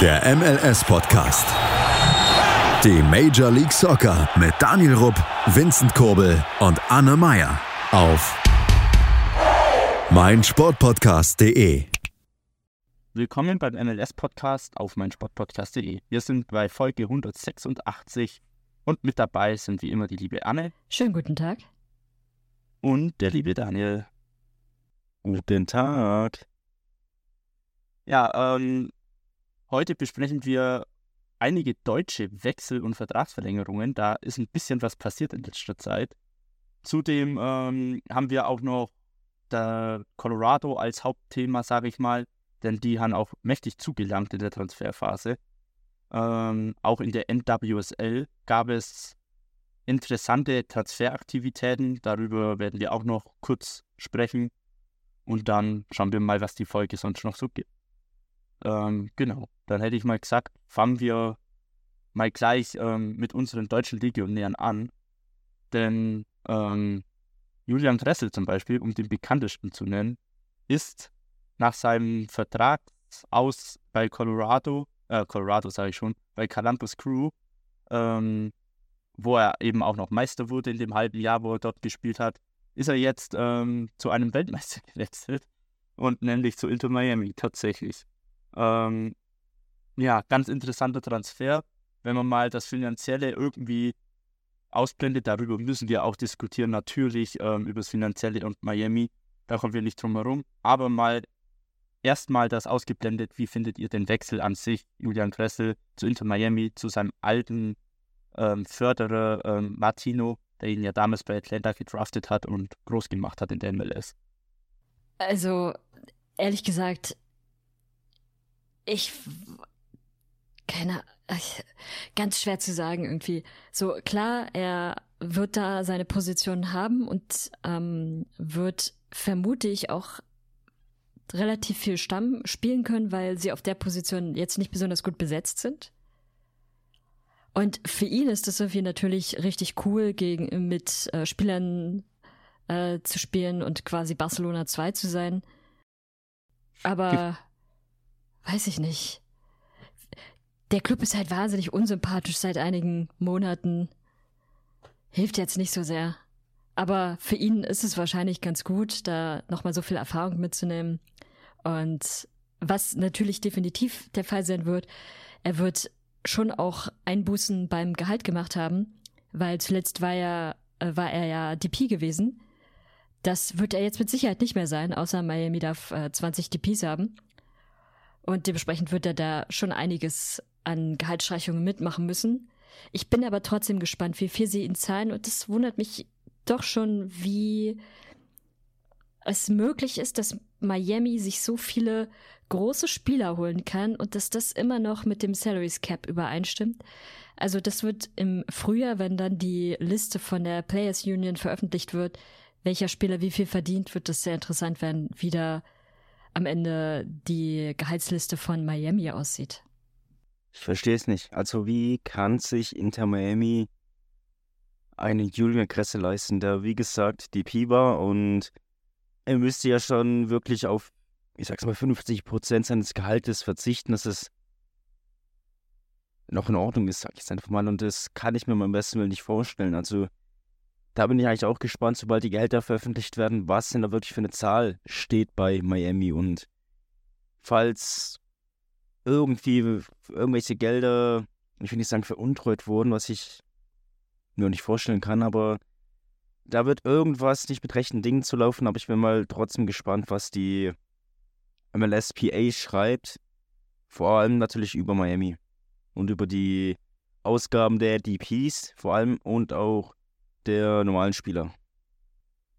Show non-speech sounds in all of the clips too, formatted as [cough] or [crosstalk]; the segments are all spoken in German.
Der MLS-Podcast. Die Major League Soccer mit Daniel Rupp, Vincent Kurbel und Anne Meyer auf meinsportpodcast.de. Willkommen beim MLS-Podcast auf meinsportpodcast.de. Wir sind bei Folge 186 und mit dabei sind wie immer die liebe Anne. Schönen guten Tag. Und der liebe Daniel. Guten Tag. Ja, ähm, heute besprechen wir einige deutsche Wechsel- und Vertragsverlängerungen. Da ist ein bisschen was passiert in letzter Zeit. Zudem ähm, haben wir auch noch Colorado als Hauptthema, sage ich mal, denn die haben auch mächtig zugelangt in der Transferphase. Ähm, auch in der NWSL gab es interessante Transferaktivitäten. Darüber werden wir auch noch kurz sprechen. Und dann schauen wir mal, was die Folge sonst noch so gibt. Ähm, genau, dann hätte ich mal gesagt, fangen wir mal gleich ähm, mit unseren deutschen Legionären an. Denn ähm, Julian Dressel zum Beispiel, um den bekanntesten zu nennen, ist nach seinem Vertrag aus bei Colorado, äh, Colorado sage ich schon, bei Columbus Crew, ähm, wo er eben auch noch Meister wurde in dem halben Jahr, wo er dort gespielt hat, ist er jetzt ähm, zu einem Weltmeister [laughs] gewechselt und nämlich zu Inter Miami tatsächlich. Ähm, ja, ganz interessanter Transfer. Wenn man mal das Finanzielle irgendwie ausblendet, darüber müssen wir auch diskutieren, natürlich ähm, über das Finanzielle und Miami. Da kommen wir nicht drum herum. Aber mal erstmal das ausgeblendet, wie findet ihr den Wechsel an sich, Julian Kressel zu Inter Miami, zu seinem alten ähm, Förderer ähm, Martino, der ihn ja damals bei Atlanta gedraftet hat und groß gemacht hat in der MLS? Also, ehrlich gesagt, ich. Keine ganz schwer zu sagen irgendwie. So, klar, er wird da seine Position haben und ähm, wird, vermute ich, auch relativ viel Stamm spielen können, weil sie auf der Position jetzt nicht besonders gut besetzt sind. Und für ihn ist das irgendwie natürlich richtig cool, gegen, mit äh, Spielern äh, zu spielen und quasi Barcelona 2 zu sein. Aber weiß ich nicht. Der Club ist halt wahnsinnig unsympathisch seit einigen Monaten. Hilft jetzt nicht so sehr. Aber für ihn ist es wahrscheinlich ganz gut, da nochmal so viel Erfahrung mitzunehmen. Und was natürlich definitiv der Fall sein wird, er wird schon auch Einbußen beim Gehalt gemacht haben, weil zuletzt war er, äh, war er ja DP gewesen. Das wird er jetzt mit Sicherheit nicht mehr sein, außer Miami darf äh, 20 DPs haben. Und dementsprechend wird er da schon einiges an Gehaltsstreichungen mitmachen müssen. Ich bin aber trotzdem gespannt, wie viel sie ihn zahlen. Und das wundert mich doch schon, wie es möglich ist, dass Miami sich so viele große Spieler holen kann und dass das immer noch mit dem Salaries Cap übereinstimmt. Also das wird im Frühjahr, wenn dann die Liste von der Players Union veröffentlicht wird, welcher Spieler wie viel verdient, wird das sehr interessant werden, wie da am Ende die Gehaltsliste von Miami aussieht. Ich verstehe es nicht. Also wie kann sich Inter Miami einen Julian Kresse leisten, der wie gesagt DP war und er müsste ja schon wirklich auf, ich sag's mal, 50 Prozent seines Gehaltes verzichten, dass es noch in Ordnung ist, sag ich jetzt einfach mal. Und das kann ich mir beim besten Willen nicht vorstellen. Also da bin ich eigentlich auch gespannt, sobald die Gehälter veröffentlicht werden, was denn da wirklich für eine Zahl steht bei Miami. Und falls irgendwie irgendwelche Gelder, ich will nicht sagen veruntreut wurden, was ich mir nicht vorstellen kann, aber da wird irgendwas nicht mit rechten Dingen zu laufen, aber ich bin mal trotzdem gespannt, was die MLSPA schreibt. Vor allem natürlich über Miami und über die Ausgaben der DPs vor allem und auch der normalen Spieler.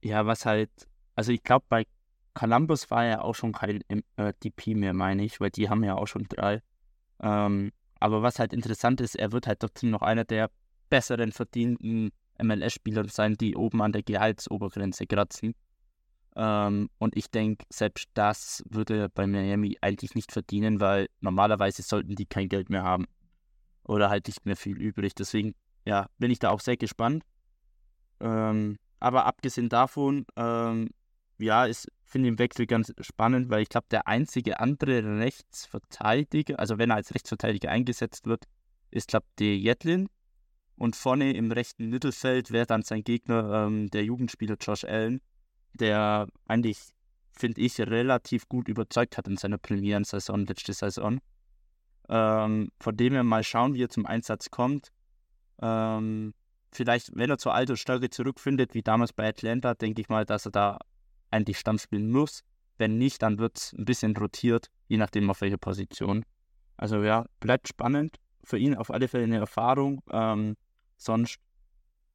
Ja, was halt, also ich glaube, bei Columbus war ja auch schon kein äh, DP mehr, meine ich, weil die haben ja auch schon drei. Ähm, aber was halt interessant ist, er wird halt trotzdem noch einer der besseren verdienten MLS-Spieler sein, die oben an der Gehaltsobergrenze kratzen. Ähm, und ich denke, selbst das würde er bei Miami eigentlich nicht verdienen, weil normalerweise sollten die kein Geld mehr haben. Oder halt nicht mehr viel übrig. Deswegen, ja, bin ich da auch sehr gespannt. Ähm, aber abgesehen davon, ähm, ja, ich finde den Wechsel ganz spannend, weil ich glaube, der einzige andere Rechtsverteidiger, also wenn er als Rechtsverteidiger eingesetzt wird, ist, glaube ich, der Jetlin. Und vorne im rechten Mittelfeld wäre dann sein Gegner ähm, der Jugendspieler Josh Allen, der eigentlich, finde ich, relativ gut überzeugt hat in seiner Premierensaison letzte Saison. Ähm, von dem wir mal schauen, wie er zum Einsatz kommt. Ähm, vielleicht, wenn er zur alten Stärke zurückfindet, wie damals bei Atlanta, denke ich mal, dass er da eigentlich Stamm spielen muss. Wenn nicht, dann wird es ein bisschen rotiert, je nachdem auf welche Position. Also ja, bleibt spannend. Für ihn auf alle Fälle eine Erfahrung. Ähm, sonst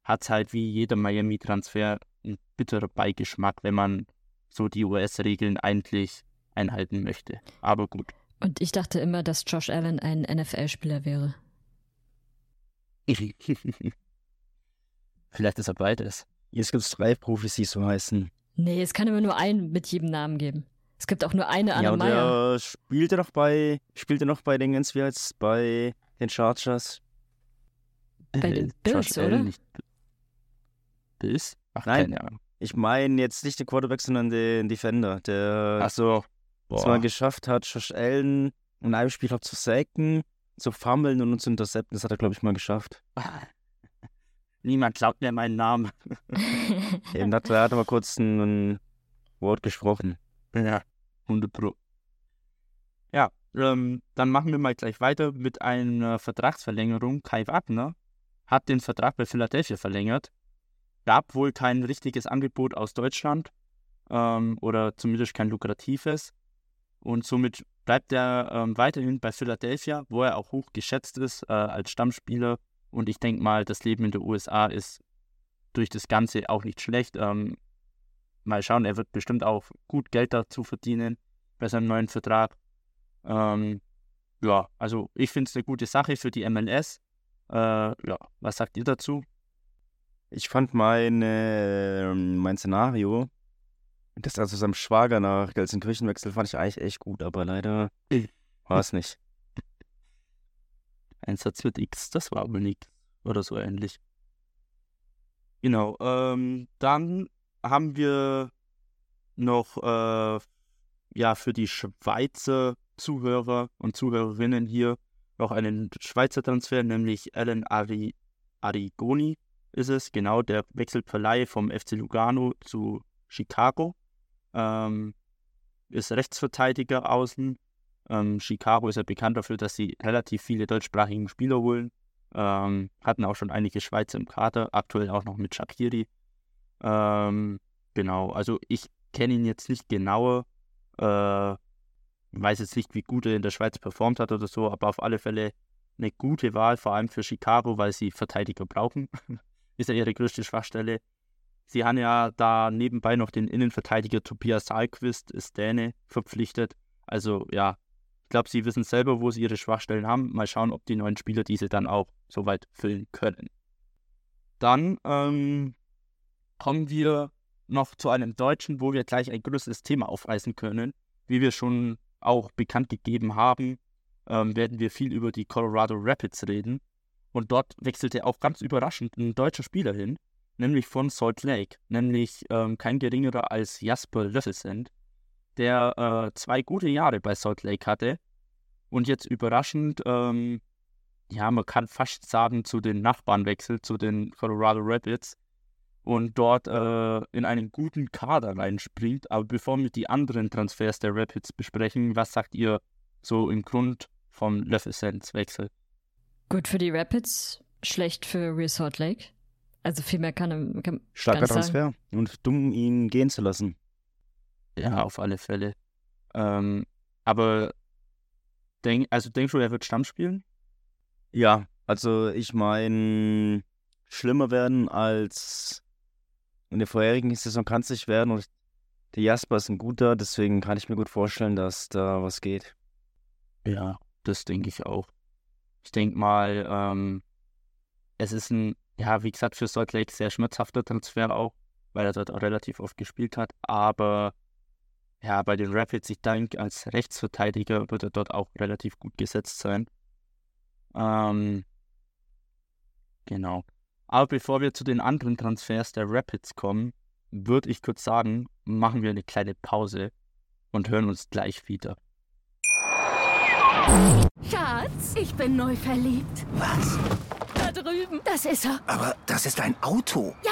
hat es halt wie jeder Miami-Transfer einen bitteren Beigeschmack, wenn man so die US-Regeln eigentlich einhalten möchte. Aber gut. Und ich dachte immer, dass Josh Allen ein NFL-Spieler wäre. [laughs] Vielleicht ist er beides. Jetzt gibt es drei Profis, die so heißen. Nee, es kann immer nur einen mit jedem Namen geben. Es gibt auch nur eine Anne ja, und Meyer. der spielte noch bei, spielte noch bei den ganz wie jetzt bei den Chargers. Bei den Äh, Bills, Josh oder? Allen, nicht Bi- Bills? Ach, Nein. keine Ahnung. Ich meine jetzt nicht den Quarterback, sondern den Defender, der Ach so. es mal geschafft hat, Josh Allen in einem Spiel auch zu sacken, zu fummeln und zu intercepten. Das hat er, glaube ich, mal geschafft. Niemand glaubt mir meinen Namen. Eben hat er hat mal kurz ein, ein Wort gesprochen. Ja, 100 Pro. Ja, ähm, dann machen wir mal gleich weiter mit einer Vertragsverlängerung. Kai Wagner hat den Vertrag bei Philadelphia verlängert. Gab wohl kein richtiges Angebot aus Deutschland ähm, oder zumindest kein lukratives. Und somit bleibt er ähm, weiterhin bei Philadelphia, wo er auch hoch geschätzt ist äh, als Stammspieler. Und ich denke mal, das Leben in den USA ist durch das Ganze auch nicht schlecht. Ähm, mal schauen, er wird bestimmt auch gut Geld dazu verdienen bei seinem neuen Vertrag. Ähm, ja, also ich finde es eine gute Sache für die MLS. Äh, ja, was sagt ihr dazu? Ich fand mein, äh, mein Szenario, dass er zu seinem Schwager nach Gelsenkirchen wechselt, fand ich eigentlich echt gut, aber leider war es nicht. Ein Satz mit X, das war wohl nix. Oder so ähnlich. Genau, ähm, dann haben wir noch äh, ja für die Schweizer Zuhörer und Zuhörerinnen hier noch einen Schweizer Transfer, nämlich Alan Ari Arigoni ist es, genau, der wechselt per Leihe vom FC Lugano zu Chicago. Ähm, ist Rechtsverteidiger außen. Ähm, Chicago ist ja bekannt dafür, dass sie relativ viele deutschsprachige Spieler holen. Ähm, hatten auch schon einige Schweizer im Kader, aktuell auch noch mit Shakiri. Ähm, genau, also ich kenne ihn jetzt nicht genauer, äh, weiß jetzt nicht, wie gut er in der Schweiz performt hat oder so, aber auf alle Fälle eine gute Wahl, vor allem für Chicago, weil sie Verteidiger brauchen. [laughs] Ist ja ihre größte Schwachstelle. Sie haben ja da nebenbei noch den Innenverteidiger Tobias Salquist, ist Däne, verpflichtet. Also ja, glaube, sie wissen selber, wo sie ihre Schwachstellen haben. Mal schauen, ob die neuen Spieler diese dann auch soweit füllen können. Dann ähm, kommen wir noch zu einem Deutschen, wo wir gleich ein größeres Thema aufreißen können. Wie wir schon auch bekannt gegeben haben, ähm, werden wir viel über die Colorado Rapids reden. Und dort wechselte auch ganz überraschend ein deutscher Spieler hin, nämlich von Salt Lake, nämlich ähm, kein geringerer als Jasper Löffelsend, der äh, zwei gute Jahre bei Salt Lake hatte und jetzt überraschend, ähm, ja, man kann fast sagen, zu den Nachbarn wechselt, zu den Colorado Rapids und dort äh, in einen guten Kader reinspringt. Aber bevor wir die anderen Transfers der Rapids besprechen, was sagt ihr so im Grund vom Löffelsends Wechsel? Gut für die Rapids, schlecht für Real Salt Lake. Also viel mehr kann, er- Starker nicht sagen. Transfer und dumm, ihn gehen zu lassen. Ja, auf alle Fälle. Ähm, aber denk, also denkst du, er wird Stamm spielen? Ja, also ich meine, schlimmer werden als in der vorherigen Saison kann es nicht werden und der Jasper ist ein guter, deswegen kann ich mir gut vorstellen, dass da was geht. Ja, das denke ich auch. Ich denke mal, ähm, es ist ein, ja, wie gesagt, für Salt Lake sehr schmerzhafter Transfer auch, weil er dort auch relativ oft gespielt hat. Aber ja, bei den Rapids, ich denke, als Rechtsverteidiger wird er dort auch relativ gut gesetzt sein. Ähm, genau. Aber bevor wir zu den anderen Transfers der Rapids kommen, würde ich kurz sagen, machen wir eine kleine Pause und hören uns gleich wieder. Schatz, ich bin neu verliebt. Was? Da drüben. Das ist er. Aber das ist ein Auto. Ja,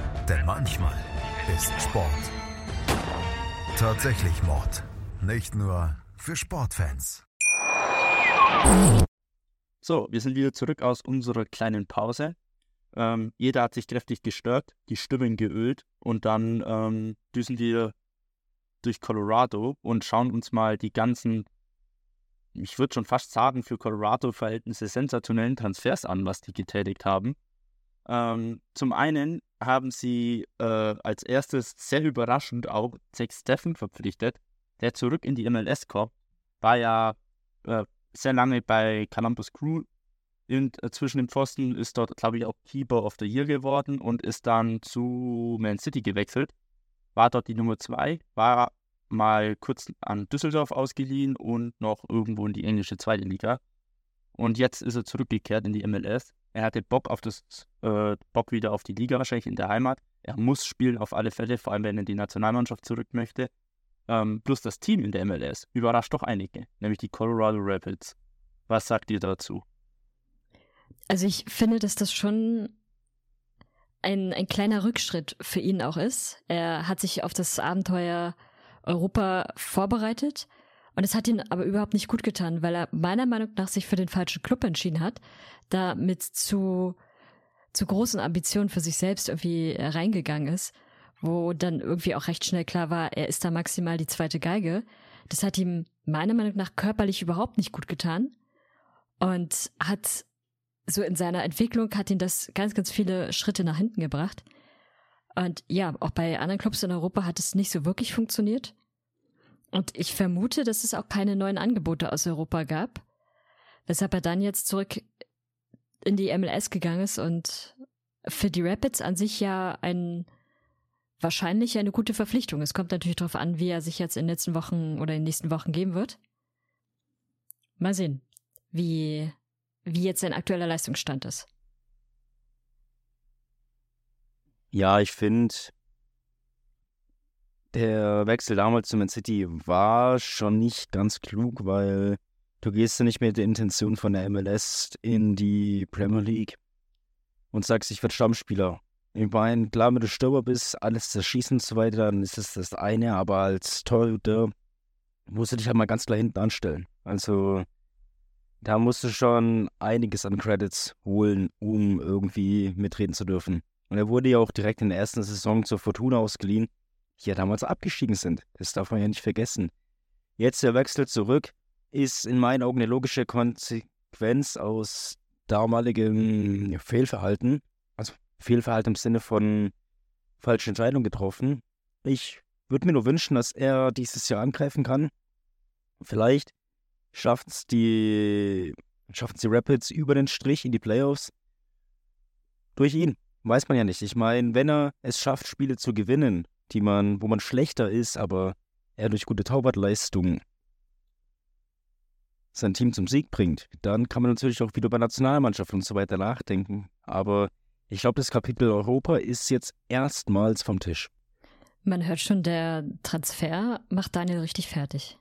denn manchmal ist Sport tatsächlich Mord. Nicht nur für Sportfans. So, wir sind wieder zurück aus unserer kleinen Pause. Ähm, jeder hat sich kräftig gestört, die Stimmen geölt und dann ähm, düsen wir durch Colorado und schauen uns mal die ganzen, ich würde schon fast sagen, für Colorado-Verhältnisse sensationellen Transfers an, was die getätigt haben. Ähm, zum einen haben sie äh, als erstes sehr überraschend auch Zach Steffen verpflichtet, der zurück in die MLS kommt. War ja äh, sehr lange bei Columbus Crew in, äh, zwischen den Pfosten, ist dort, glaube ich, auch Keeper of the Year geworden und ist dann zu Man City gewechselt. War dort die Nummer zwei, war mal kurz an Düsseldorf ausgeliehen und noch irgendwo in die englische zweite Liga. Und jetzt ist er zurückgekehrt in die MLS. Er hatte Bock auf das, äh, Bock wieder auf die Liga, wahrscheinlich in der Heimat. Er muss spielen auf alle Fälle, vor allem wenn er in die Nationalmannschaft zurück möchte. Ähm, plus das Team in der MLS überrascht doch einige, nämlich die Colorado Rapids. Was sagt ihr dazu? Also ich finde, dass das schon ein, ein kleiner Rückschritt für ihn auch ist. Er hat sich auf das Abenteuer Europa vorbereitet und es hat ihn aber überhaupt nicht gut getan, weil er meiner Meinung nach sich für den falschen Club entschieden hat, da mit zu, zu großen Ambitionen für sich selbst irgendwie reingegangen ist, wo dann irgendwie auch recht schnell klar war, er ist da maximal die zweite Geige. Das hat ihm meiner Meinung nach körperlich überhaupt nicht gut getan und hat so in seiner Entwicklung hat ihn das ganz, ganz viele Schritte nach hinten gebracht. Und ja, auch bei anderen Clubs in Europa hat es nicht so wirklich funktioniert. Und ich vermute, dass es auch keine neuen Angebote aus Europa gab, weshalb er dann jetzt zurück in die MLS gegangen ist und für die Rapids an sich ja ein wahrscheinlich eine gute Verpflichtung. Es kommt natürlich darauf an, wie er sich jetzt in den letzten Wochen oder in den nächsten Wochen geben wird. Mal sehen, wie, wie jetzt sein aktueller Leistungsstand ist. Ja, ich finde, der Wechsel damals zu Man City war schon nicht ganz klug, weil du gehst ja nicht mit der Intention von der MLS in die Premier League und sagst, ich werde Stammspieler. Ich meine, klar, wenn du Stürmer bist, alles zerschießen und so weiter, dann ist das das eine, aber als Torhüter musst du dich halt mal ganz klar hinten anstellen. Also da musst du schon einiges an Credits holen, um irgendwie mitreden zu dürfen. Und er wurde ja auch direkt in der ersten Saison zur Fortuna ausgeliehen, ja damals abgestiegen sind. Das darf man ja nicht vergessen. Jetzt der Wechsel zurück ist in meinen Augen eine logische Konsequenz aus damaligem Fehlverhalten. Also Fehlverhalten im Sinne von falsche Entscheidung getroffen. Ich würde mir nur wünschen, dass er dieses Jahr angreifen kann. Vielleicht schafft es die, schaffen die Rapids über den Strich in die Playoffs durch ihn. Weiß man ja nicht. Ich meine, wenn er es schafft, Spiele zu gewinnen, die man, wo man schlechter ist, aber er durch gute Torwartleistung sein Team zum Sieg bringt, dann kann man natürlich auch wieder bei Nationalmannschaft und so weiter nachdenken. Aber ich glaube, das Kapitel Europa ist jetzt erstmals vom Tisch. Man hört schon, der Transfer macht Daniel richtig fertig.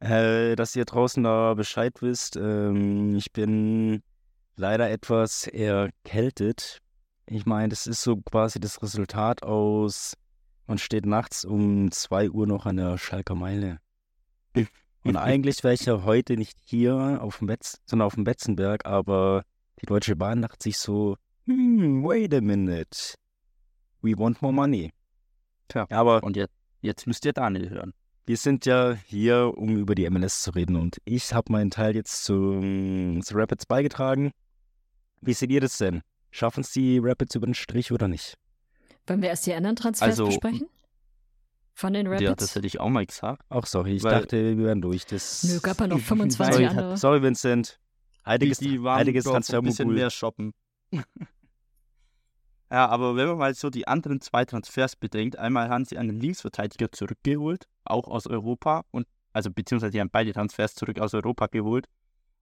Äh, dass ihr draußen da Bescheid wisst, ähm, ich bin leider etwas erkältet. Ich meine, das ist so quasi das Resultat aus, man steht nachts um 2 Uhr noch an der Schalker Meile. Und eigentlich wäre ich ja heute nicht hier auf dem Betz, sondern auf dem Betzenberg, aber die Deutsche Bahn dachte sich so, hm, wait a minute. We want more money. Tja, aber und jetzt, jetzt müsst ihr Daniel hören. Wir sind ja hier, um über die MLS zu reden und ich habe meinen Teil jetzt zu, zu Rapids beigetragen. Wie seht ihr das denn? Schaffen es die Rapids über den Strich oder nicht? Wollen wir erst die anderen Transfers Also, besprechen? Von den Rapids? Ja, das hätte ich auch mal gesagt. Ach, sorry, ich Weil- dachte, wir wären durch. Das Nö, gab ja noch 25 sorry, andere. sorry, Vincent. Heiliges, die, die waren heiliges so ein bisschen Transfermogul. mehr shoppen. [laughs] ja, aber wenn man mal so die anderen zwei Transfers bedenkt, einmal haben sie einen Linksverteidiger zurückgeholt, auch aus Europa, und also beziehungsweise die haben beide Transfers zurück aus Europa geholt.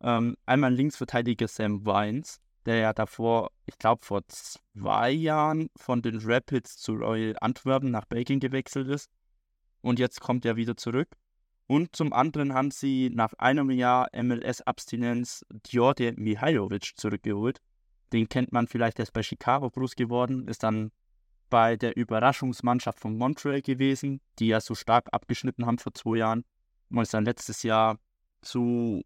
Ähm, einmal Linksverteidiger Sam Vines, der ja davor, ich glaube vor zwei Jahren von den Rapids zu Royal Antwerpen nach Belgien gewechselt ist. Und jetzt kommt er wieder zurück. Und zum anderen haben sie nach einem Jahr MLS-Abstinenz Djordje Mihailovic zurückgeholt. Den kennt man vielleicht, der ist bei Chicago groß geworden, ist dann bei der Überraschungsmannschaft von Montreal gewesen, die ja so stark abgeschnitten haben vor zwei Jahren. Und ist dann letztes Jahr zu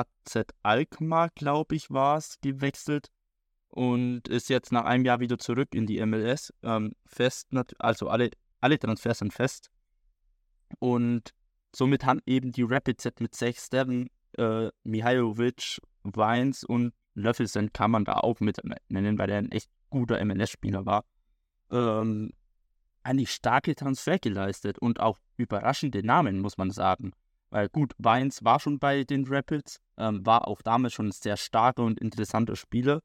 AZ Alkmaar, glaube ich, war es, gewechselt. Und ist jetzt nach einem Jahr wieder zurück in die MLS. Ähm, fest, also alle, alle Transfers sind fest. Und somit haben eben die Rapids mit sechs Steven, äh, Mihailovic, Weins und Löffelsen kann man da auch mit nennen, weil er ein echt guter MLS-Spieler war. Ähm, eigentlich starke Transfer geleistet und auch überraschende Namen, muss man sagen. Weil gut, Weins war schon bei den Rapids, ähm, war auch damals schon ein sehr starker und interessanter Spieler.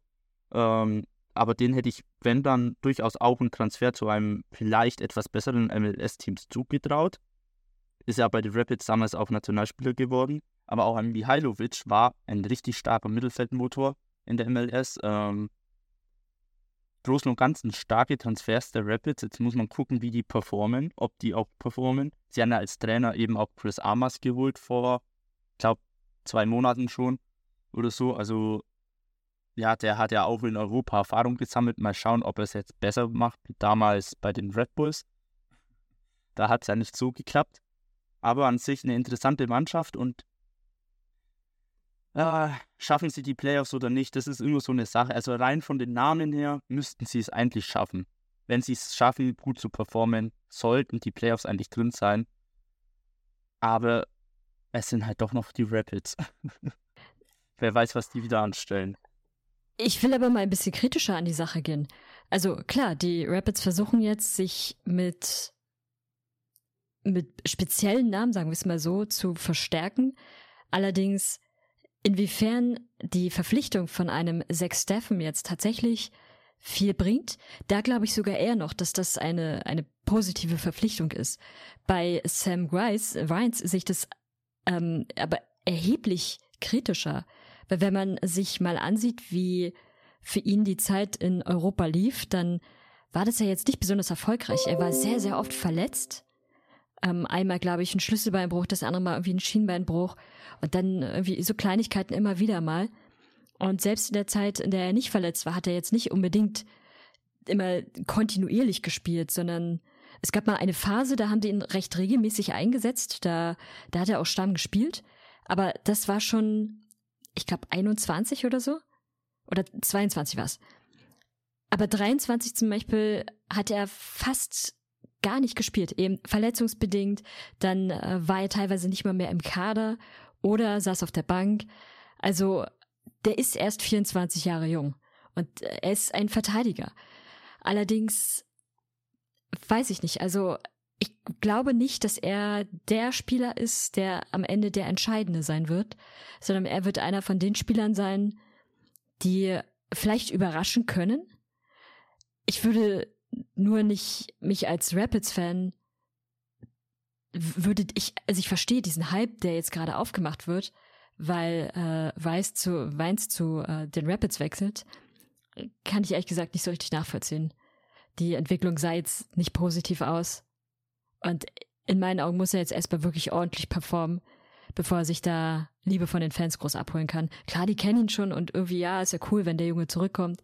Ähm, aber den hätte ich, wenn dann, durchaus auch einen Transfer zu einem vielleicht etwas besseren MLS-Teams zugetraut ist ja bei den Rapids damals auch Nationalspieler geworden. Aber auch ein Mihailovic war ein richtig starker Mittelfeldmotor in der MLS. Ähm, Großen und Ganzen starke Transfers der Rapids. Jetzt muss man gucken, wie die performen, ob die auch performen. Sie haben ja als Trainer eben auch Chris Armas geholt vor, ich glaube, zwei Monaten schon oder so. Also, ja, der hat ja auch in Europa Erfahrung gesammelt. Mal schauen, ob er es jetzt besser macht wie damals bei den Red Bulls. Da hat es ja nicht so geklappt aber an sich eine interessante Mannschaft und äh, schaffen sie die Playoffs oder nicht, das ist immer so eine Sache. Also rein von den Namen her müssten sie es eigentlich schaffen. Wenn sie es schaffen, gut zu performen, sollten die Playoffs eigentlich drin sein. Aber es sind halt doch noch die Rapids. [laughs] Wer weiß, was die wieder anstellen. Ich will aber mal ein bisschen kritischer an die Sache gehen. Also klar, die Rapids versuchen jetzt, sich mit, mit speziellen Namen, sagen wir es mal so, zu verstärken. Allerdings, inwiefern die Verpflichtung von einem Zach Steffen jetzt tatsächlich viel bringt, da glaube ich sogar eher noch, dass das eine, eine positive Verpflichtung ist. Bei Sam Grice, Rhines sehe ich das ähm, aber erheblich kritischer. Weil wenn man sich mal ansieht, wie für ihn die Zeit in Europa lief, dann war das ja jetzt nicht besonders erfolgreich. Er war sehr, sehr oft verletzt. Ähm, einmal, glaube ich, ein Schlüsselbeinbruch, das andere Mal irgendwie ein Schienbeinbruch und dann irgendwie so Kleinigkeiten immer wieder mal. Und selbst in der Zeit, in der er nicht verletzt war, hat er jetzt nicht unbedingt immer kontinuierlich gespielt, sondern es gab mal eine Phase, da haben die ihn recht regelmäßig eingesetzt, da, da hat er auch Stamm gespielt. Aber das war schon, ich glaube, 21 oder so. Oder 22 war es. Aber 23 zum Beispiel hat er fast gar nicht gespielt, eben verletzungsbedingt. Dann äh, war er teilweise nicht mal mehr im Kader oder saß auf der Bank. Also der ist erst 24 Jahre jung und äh, er ist ein Verteidiger. Allerdings weiß ich nicht. Also ich glaube nicht, dass er der Spieler ist, der am Ende der Entscheidende sein wird, sondern er wird einer von den Spielern sein, die vielleicht überraschen können. Ich würde nur nicht mich als Rapids-Fan würde ich, also ich verstehe diesen Hype, der jetzt gerade aufgemacht wird, weil äh, Weiss zu Weins zu äh, den Rapids wechselt, kann ich ehrlich gesagt nicht so richtig nachvollziehen. Die Entwicklung sah jetzt nicht positiv aus. Und in meinen Augen muss er jetzt erstmal wirklich ordentlich performen, bevor er sich da Liebe von den Fans groß abholen kann. Klar, die kennen ihn schon und irgendwie, ja, ist ja cool, wenn der Junge zurückkommt.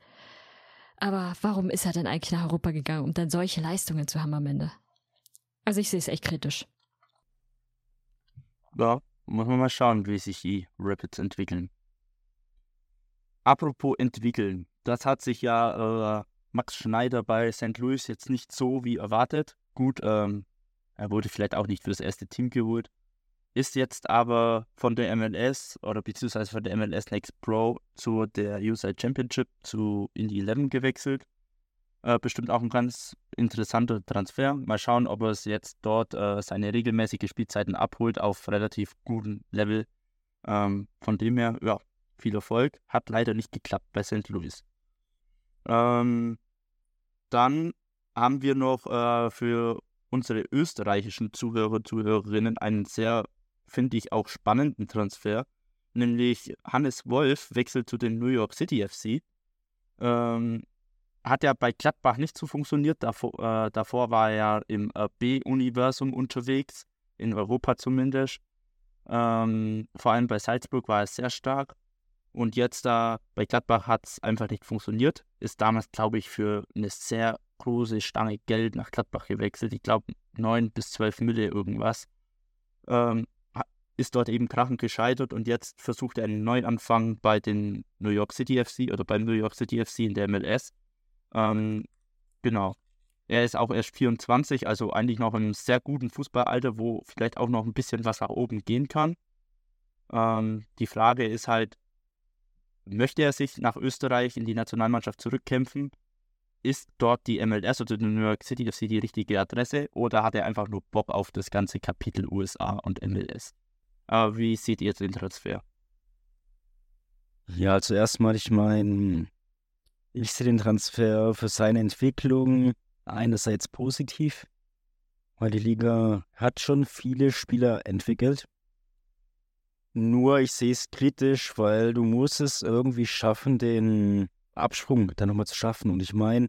Aber warum ist er denn eigentlich nach Europa gegangen, um dann solche Leistungen zu haben am Ende? Also ich sehe es echt kritisch. Ja, muss man mal schauen, wie sich die Rapids entwickeln. Apropos entwickeln, das hat sich ja äh, Max Schneider bei St. Louis jetzt nicht so wie erwartet. Gut, ähm, er wurde vielleicht auch nicht für das erste Team geholt. Ist jetzt aber von der MLS oder beziehungsweise von der MLS Next Pro zu der USA Championship zu Indy 11 gewechselt. Äh, bestimmt auch ein ganz interessanter Transfer. Mal schauen, ob er es jetzt dort äh, seine regelmäßige Spielzeiten abholt auf relativ gutem Level. Ähm, von dem her, ja, viel Erfolg. Hat leider nicht geklappt bei St. Louis. Ähm, dann haben wir noch äh, für unsere österreichischen Zuhörer, Zuhörerinnen einen sehr, finde ich, auch spannenden Transfer. Nämlich Hannes Wolf wechselt zu den New York City FC. Ähm, hat ja bei Gladbach nicht so funktioniert. Davor, äh, davor war er ja im B-Universum unterwegs, in Europa zumindest. Ähm, vor allem bei Salzburg war er sehr stark. Und jetzt da bei Gladbach hat es einfach nicht funktioniert. Ist damals, glaube ich, für eine sehr große Stange Geld nach Gladbach gewechselt. Ich glaube, 9 bis 12 Mille irgendwas. Ähm, ist dort eben krachend gescheitert und jetzt versucht er einen Neuanfang bei den New York City FC oder beim New York City FC in der MLS. Ähm, genau. Er ist auch erst 24, also eigentlich noch in einem sehr guten Fußballalter, wo vielleicht auch noch ein bisschen was nach oben gehen kann. Ähm, die Frage ist halt, möchte er sich nach Österreich in die Nationalmannschaft zurückkämpfen? Ist dort die MLS oder die New York City FC die richtige Adresse oder hat er einfach nur Bock auf das ganze Kapitel USA und MLS? Aber wie seht ihr den Transfer? Ja, zuerst mal, ich meine, ich sehe den Transfer für seine Entwicklung einerseits positiv, weil die Liga hat schon viele Spieler entwickelt. Nur ich sehe es kritisch, weil du musst es irgendwie schaffen, den Absprung dann nochmal zu schaffen. Und ich meine,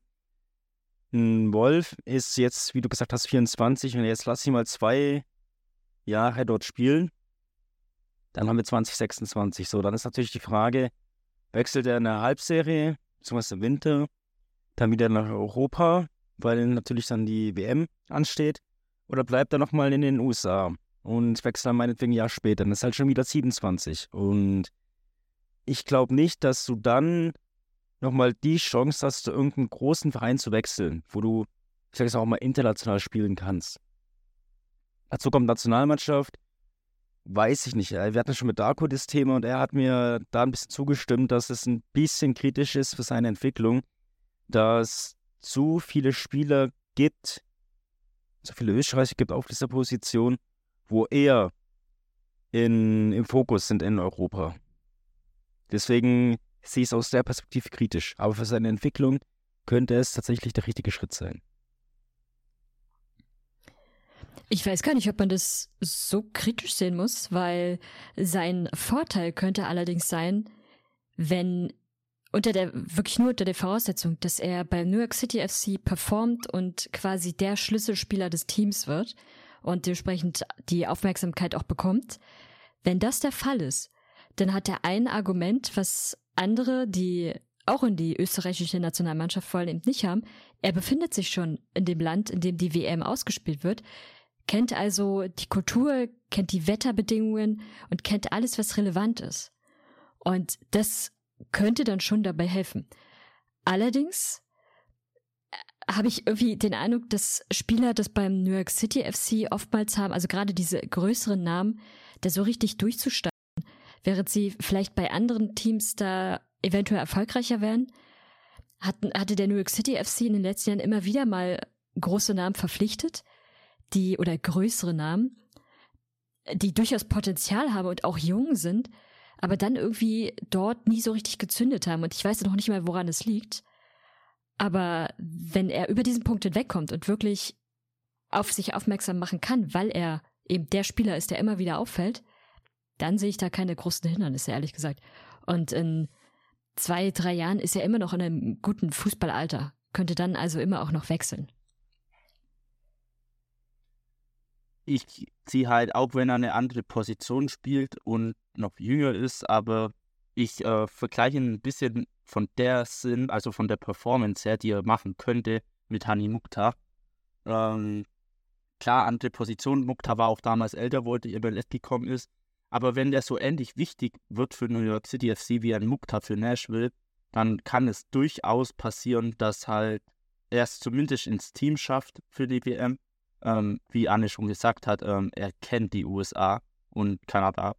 ein Wolf ist jetzt, wie du gesagt hast, 24 und jetzt lass ihn mal zwei Jahre dort spielen. Dann haben wir 2026. So, dann ist natürlich die Frage, wechselt er in der Halbserie beziehungsweise im Winter, dann wieder nach Europa, weil natürlich dann die WM ansteht, oder bleibt er nochmal in den USA und wechselt dann meinetwegen ein Jahr später. Dann ist halt schon wieder 27. Und ich glaube nicht, dass du dann nochmal die Chance hast, zu irgendeinem großen Verein zu wechseln, wo du, ich sage es auch mal, international spielen kannst. Dazu kommt Nationalmannschaft, weiß ich nicht. Wir hatten schon mit Darko das Thema und er hat mir da ein bisschen zugestimmt, dass es ein bisschen kritisch ist für seine Entwicklung, dass zu viele Spieler gibt, so viele Österreicher gibt auf dieser Position, wo er in, im Fokus sind in Europa. Deswegen sehe ich es aus der Perspektive kritisch. Aber für seine Entwicklung könnte es tatsächlich der richtige Schritt sein. Ich weiß gar nicht, ob man das so kritisch sehen muss, weil sein Vorteil könnte allerdings sein, wenn unter der, wirklich nur unter der Voraussetzung, dass er beim New York City FC performt und quasi der Schlüsselspieler des Teams wird und dementsprechend die Aufmerksamkeit auch bekommt. Wenn das der Fall ist, dann hat er ein Argument, was andere, die auch in die österreichische Nationalmannschaft vor allem nicht haben. Er befindet sich schon in dem Land, in dem die WM ausgespielt wird kennt also die Kultur, kennt die Wetterbedingungen und kennt alles, was relevant ist. Und das könnte dann schon dabei helfen. Allerdings äh, habe ich irgendwie den Eindruck, dass Spieler das beim New York City FC oftmals haben, also gerade diese größeren Namen, da so richtig durchzustarten, während sie vielleicht bei anderen Teams da eventuell erfolgreicher wären. Hatten, hatte der New York City FC in den letzten Jahren immer wieder mal große Namen verpflichtet, die oder größere Namen, die durchaus Potenzial haben und auch jung sind, aber dann irgendwie dort nie so richtig gezündet haben. Und ich weiß noch nicht mal, woran es liegt. Aber wenn er über diesen Punkt hinwegkommt und wirklich auf sich aufmerksam machen kann, weil er eben der Spieler ist, der immer wieder auffällt, dann sehe ich da keine großen Hindernisse, ehrlich gesagt. Und in zwei, drei Jahren ist er immer noch in einem guten Fußballalter, könnte dann also immer auch noch wechseln. Ich ziehe halt, auch wenn er eine andere Position spielt und noch jünger ist, aber ich äh, vergleiche ihn ein bisschen von der Sinn, also von der Performance her, die er machen könnte mit Hani Mukhtar. Ähm, klar, andere Position. Mukhtar war auch damals älter, wo er die MLS gekommen ist. Aber wenn der so ähnlich wichtig wird für New York City FC wie ein Mukhtar für Nashville, dann kann es durchaus passieren, dass halt er es zumindest ins Team schafft für die WM ähm, wie Anne schon gesagt hat, ähm, er kennt die USA und Kanada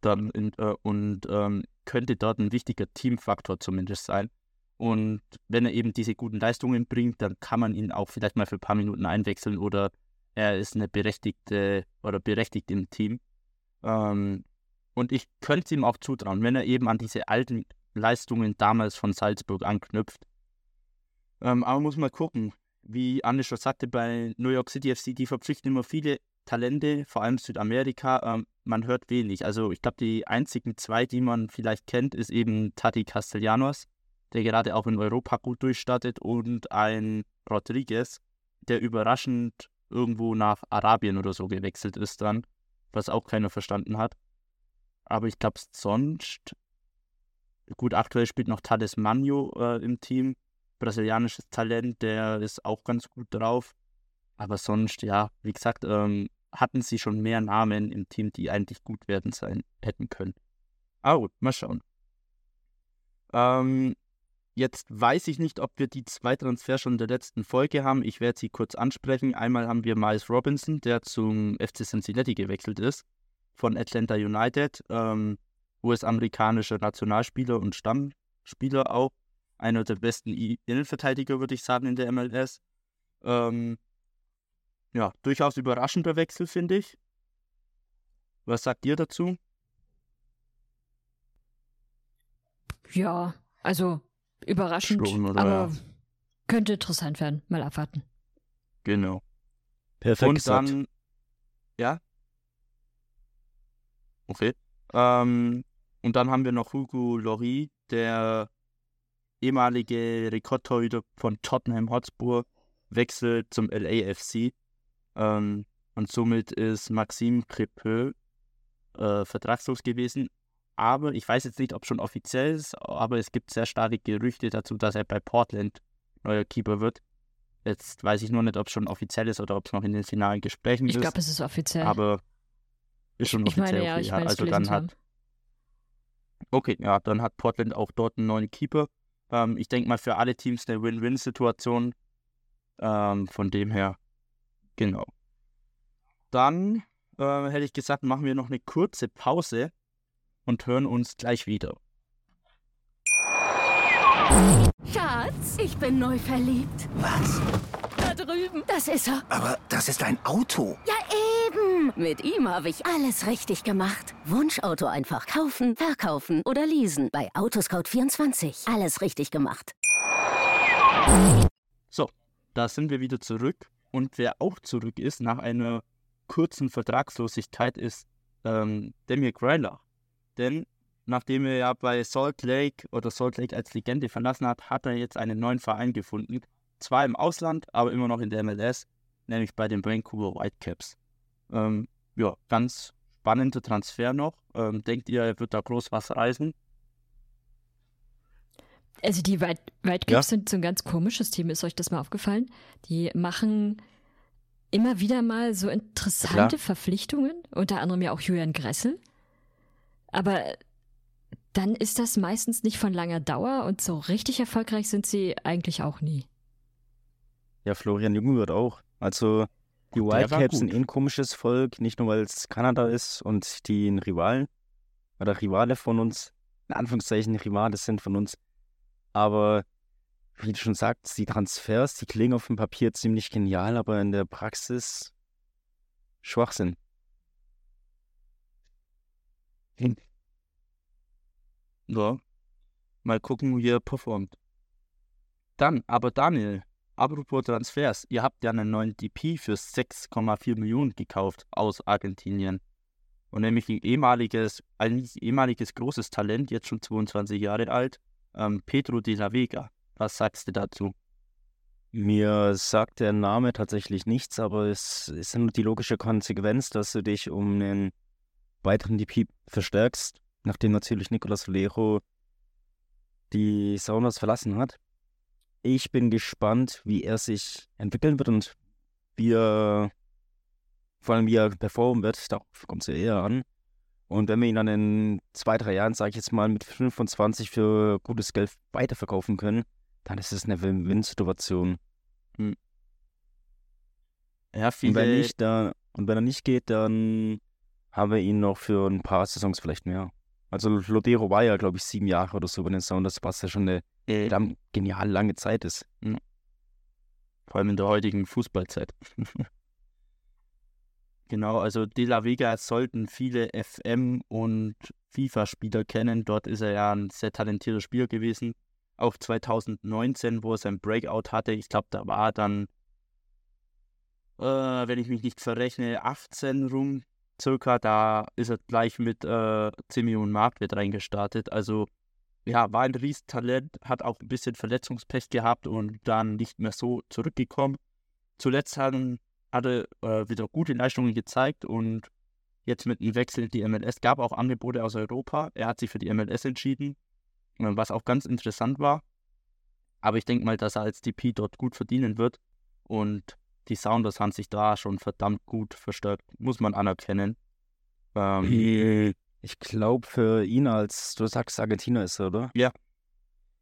dann in, äh, und ähm, könnte dort ein wichtiger Teamfaktor zumindest sein. Und wenn er eben diese guten Leistungen bringt, dann kann man ihn auch vielleicht mal für ein paar Minuten einwechseln oder er ist eine berechtigte oder berechtigt im Team. Ähm, und ich könnte es ihm auch zutrauen, wenn er eben an diese alten Leistungen damals von Salzburg anknüpft. Ähm, aber muss mal gucken, wie Anne schon sagte, bei New York City FC, die verpflichten immer viele Talente, vor allem Südamerika. Ähm, man hört wenig. Also ich glaube, die einzigen zwei, die man vielleicht kennt, ist eben Tati Castellanos, der gerade auch in Europa gut durchstartet, und ein Rodriguez, der überraschend irgendwo nach Arabien oder so gewechselt ist dann, was auch keiner verstanden hat. Aber ich glaube, sonst, gut, aktuell spielt noch Tades Manio äh, im Team, brasilianisches Talent, der ist auch ganz gut drauf. Aber sonst, ja, wie gesagt, ähm, hatten sie schon mehr Namen im Team, die eigentlich gut werden sein hätten können. Aber gut, mal schauen. Ähm, jetzt weiß ich nicht, ob wir die zwei Transfers schon in der letzten Folge haben. Ich werde sie kurz ansprechen. Einmal haben wir Miles Robinson, der zum FC Cincinnati gewechselt ist, von Atlanta United. Ähm, US-amerikanischer Nationalspieler und Stammspieler auch. Einer der besten Innenverteidiger, würde ich sagen, in der MLS. Ähm, ja, durchaus überraschender Wechsel, finde ich. Was sagt ihr dazu? Ja, also überraschend, Schon, oder? aber könnte interessant werden. Mal abwarten. Genau. Perfekt Und gesagt. dann, ja. Okay. Ähm, und dann haben wir noch Hugo Lloris, der ehemalige Rekordtorhüter von Tottenham Hotspur, wechselt zum LAFC. Ähm, und somit ist Maxime Crepeux äh, vertragslos gewesen. Aber ich weiß jetzt nicht, ob schon offiziell ist, aber es gibt sehr starke Gerüchte dazu, dass er bei Portland neuer Keeper wird. Jetzt weiß ich nur nicht, ob es schon offiziell ist oder ob es noch in den finalen Gesprächen Ich ist. glaube, es ist offiziell. aber ist schon ich offiziell. meine, ja, okay, ich ja. meine, es Also dann hat, okay, ja, dann hat Portland auch dort einen neuen Keeper. Ähm, ich denke mal für alle Teams eine Win-Win-Situation. Ähm, von dem her, genau. Dann äh, hätte ich gesagt, machen wir noch eine kurze Pause und hören uns gleich wieder. Schatz, ich bin neu verliebt. Was? Da drüben. Das ist er. Aber das ist ein Auto. Ja, eben. Mit ihm habe ich alles richtig gemacht. Wunschauto einfach kaufen, verkaufen oder leasen. Bei Autoscout24. Alles richtig gemacht. So, da sind wir wieder zurück. Und wer auch zurück ist nach einer kurzen Vertragslosigkeit ist ähm, Demir Greiler. Denn nachdem er ja bei Salt Lake oder Salt Lake als Legende verlassen hat, hat er jetzt einen neuen Verein gefunden. Zwar im Ausland, aber immer noch in der MLS, nämlich bei den Vancouver Whitecaps. Ähm, ja, ganz spannender Transfer noch. Ähm, denkt ihr, er wird da groß was reisen? Also die White, Whitecaps Ja. sind so ein ganz komisches Team. Ist euch das mal aufgefallen? Die machen immer wieder mal so interessante Verpflichtungen, unter anderem ja auch Julian Gressel. Aber dann ist das meistens nicht von langer Dauer und so richtig erfolgreich sind sie eigentlich auch nie. Ja, Florian Jung wird auch. Also die Whitecaps sind gut. eh ein komisches Volk, nicht nur weil es Kanada ist und die ein Rivalen oder Rivale von uns, in Anführungszeichen Rivale sind von uns. Aber wie du schon sagst, die Transfers, die klingen auf dem Papier ziemlich genial, aber in der Praxis Schwachsinn. Ja. Mal gucken, wie er performt. Dann, aber Daniel, apropos Transfers, ihr habt ja einen neuen DP für 6,4 Millionen gekauft aus Argentinien. Und nämlich ein ehemaliges, ein ehemaliges großes Talent, jetzt schon 22 Jahre alt, ähm, Pedro de la Vega. Was sagst du dazu? Mir sagt der Name tatsächlich nichts, aber es ist nur die logische Konsequenz, dass du dich um einen weiteren DP verstärkst, nachdem natürlich Nicolas Valero die Saunas verlassen hat. Ich bin gespannt, wie er sich entwickeln wird und wie er, vor allem wie er performen wird, darauf kommt es ja eher an. Und wenn wir ihn dann in zwei, drei Jahren, sage ich jetzt mal, mit 25 für gutes Geld weiterverkaufen können, dann ist es eine Win-Win-Situation. Ja, Und wenn, viele, nicht, dann, und wenn er nicht geht, dann haben wir ihn noch für ein paar Saisons vielleicht mehr. Also Lodero war ja, glaube ich, sieben Jahre oder so bei den Sounders, was ja schon eine verdammt genial lange Zeit ist. vor allem in der heutigen Fußballzeit. [laughs] genau, also De La Vega sollten viele FM- und FIFA-Spieler kennen. Dort ist er ja ein sehr talentierter Spieler gewesen. Auch 2019, wo er sein Breakout hatte, ich glaube, da war er dann, äh, wenn ich mich nicht verrechne, 18 rum circa. Da ist er gleich mit äh, 10 Millionen Marktwert reingestartet. Also ja, war ein Riesentalent, hat auch ein bisschen Verletzungspech gehabt und dann nicht mehr so zurückgekommen. Zuletzt hat er äh, wieder gute Leistungen gezeigt und jetzt mit dem Wechsel in die MLS gab auch Angebote aus Europa. Er hat sich für die MLS entschieden, äh, was auch ganz interessant war. Aber ich denke mal, dass er als DP dort gut verdienen wird und die Sounders haben sich da schon verdammt gut verstärkt, muss man anerkennen. Ähm, Ich glaube, für ihn als, du sagst, Argentiner ist er, oder? Ja.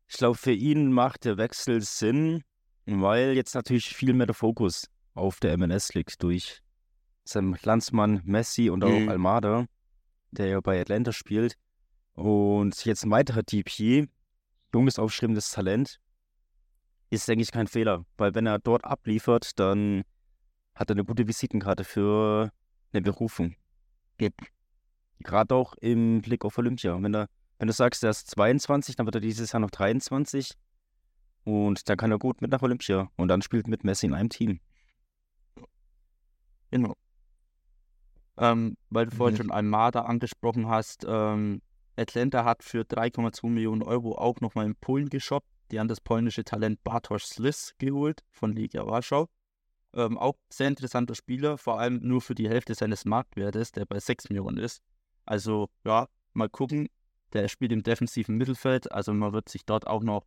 Ich glaube, für ihn macht der Wechsel Sinn, weil jetzt natürlich viel mehr der Fokus auf der MLS liegt durch seinen Landsmann Messi und auch Mhm. Almada, der ja bei Atlanta spielt. Und jetzt ein weiterer DP, junges, aufstrebendes Talent, ist, denke ich, kein Fehler. Weil wenn er dort abliefert, dann hat er eine gute Visitenkarte für eine Berufung. Gerade auch im Blick auf Olympia. Wenn, er, wenn du sagst, er ist 22, dann wird er dieses Jahr noch 23. Und dann kann er gut mit nach Olympia. Und dann spielt mit Messi in einem Team. Genau. Ähm, weil du vorhin Mhm. schon Almada angesprochen hast, ähm, Atlanta hat für 3,2 Millionen Euro auch nochmal in Polen geshoppt. Die haben das polnische Talent Bartosz Slis geholt von Legia Warschau. Ähm, auch sehr interessanter Spieler, vor allem nur für die Hälfte seines Marktwertes, der bei 6 Millionen ist. Also ja, mal gucken. Der spielt im defensiven Mittelfeld, also man wird sich dort auch noch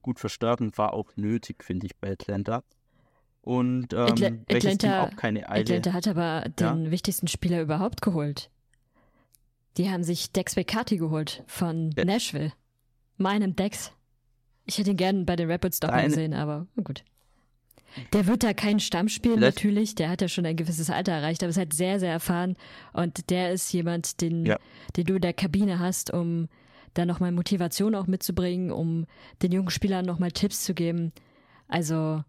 gut verstärken, war auch nötig, finde ich, bei Atlanta. Und ähm, Atla welches Team Atlanta- auch keine Eile Atlanta hat aber den wichtigsten Spieler überhaupt geholt. Die haben sich Dex Becati geholt von Ja. Nashville. Meinem Dex. Ich hätte ihn gern bei den Rapids doch gesehen, aber gut. Der wird da kein Stamm spielen, Vielleicht- natürlich. Der hat ja schon ein gewisses Alter erreicht, aber ist halt sehr, sehr erfahren. Und der ist jemand, den, Ja. den du in der Kabine hast, um da nochmal Motivation auch mitzubringen, um den jungen Spielern nochmal Tipps zu geben. Also,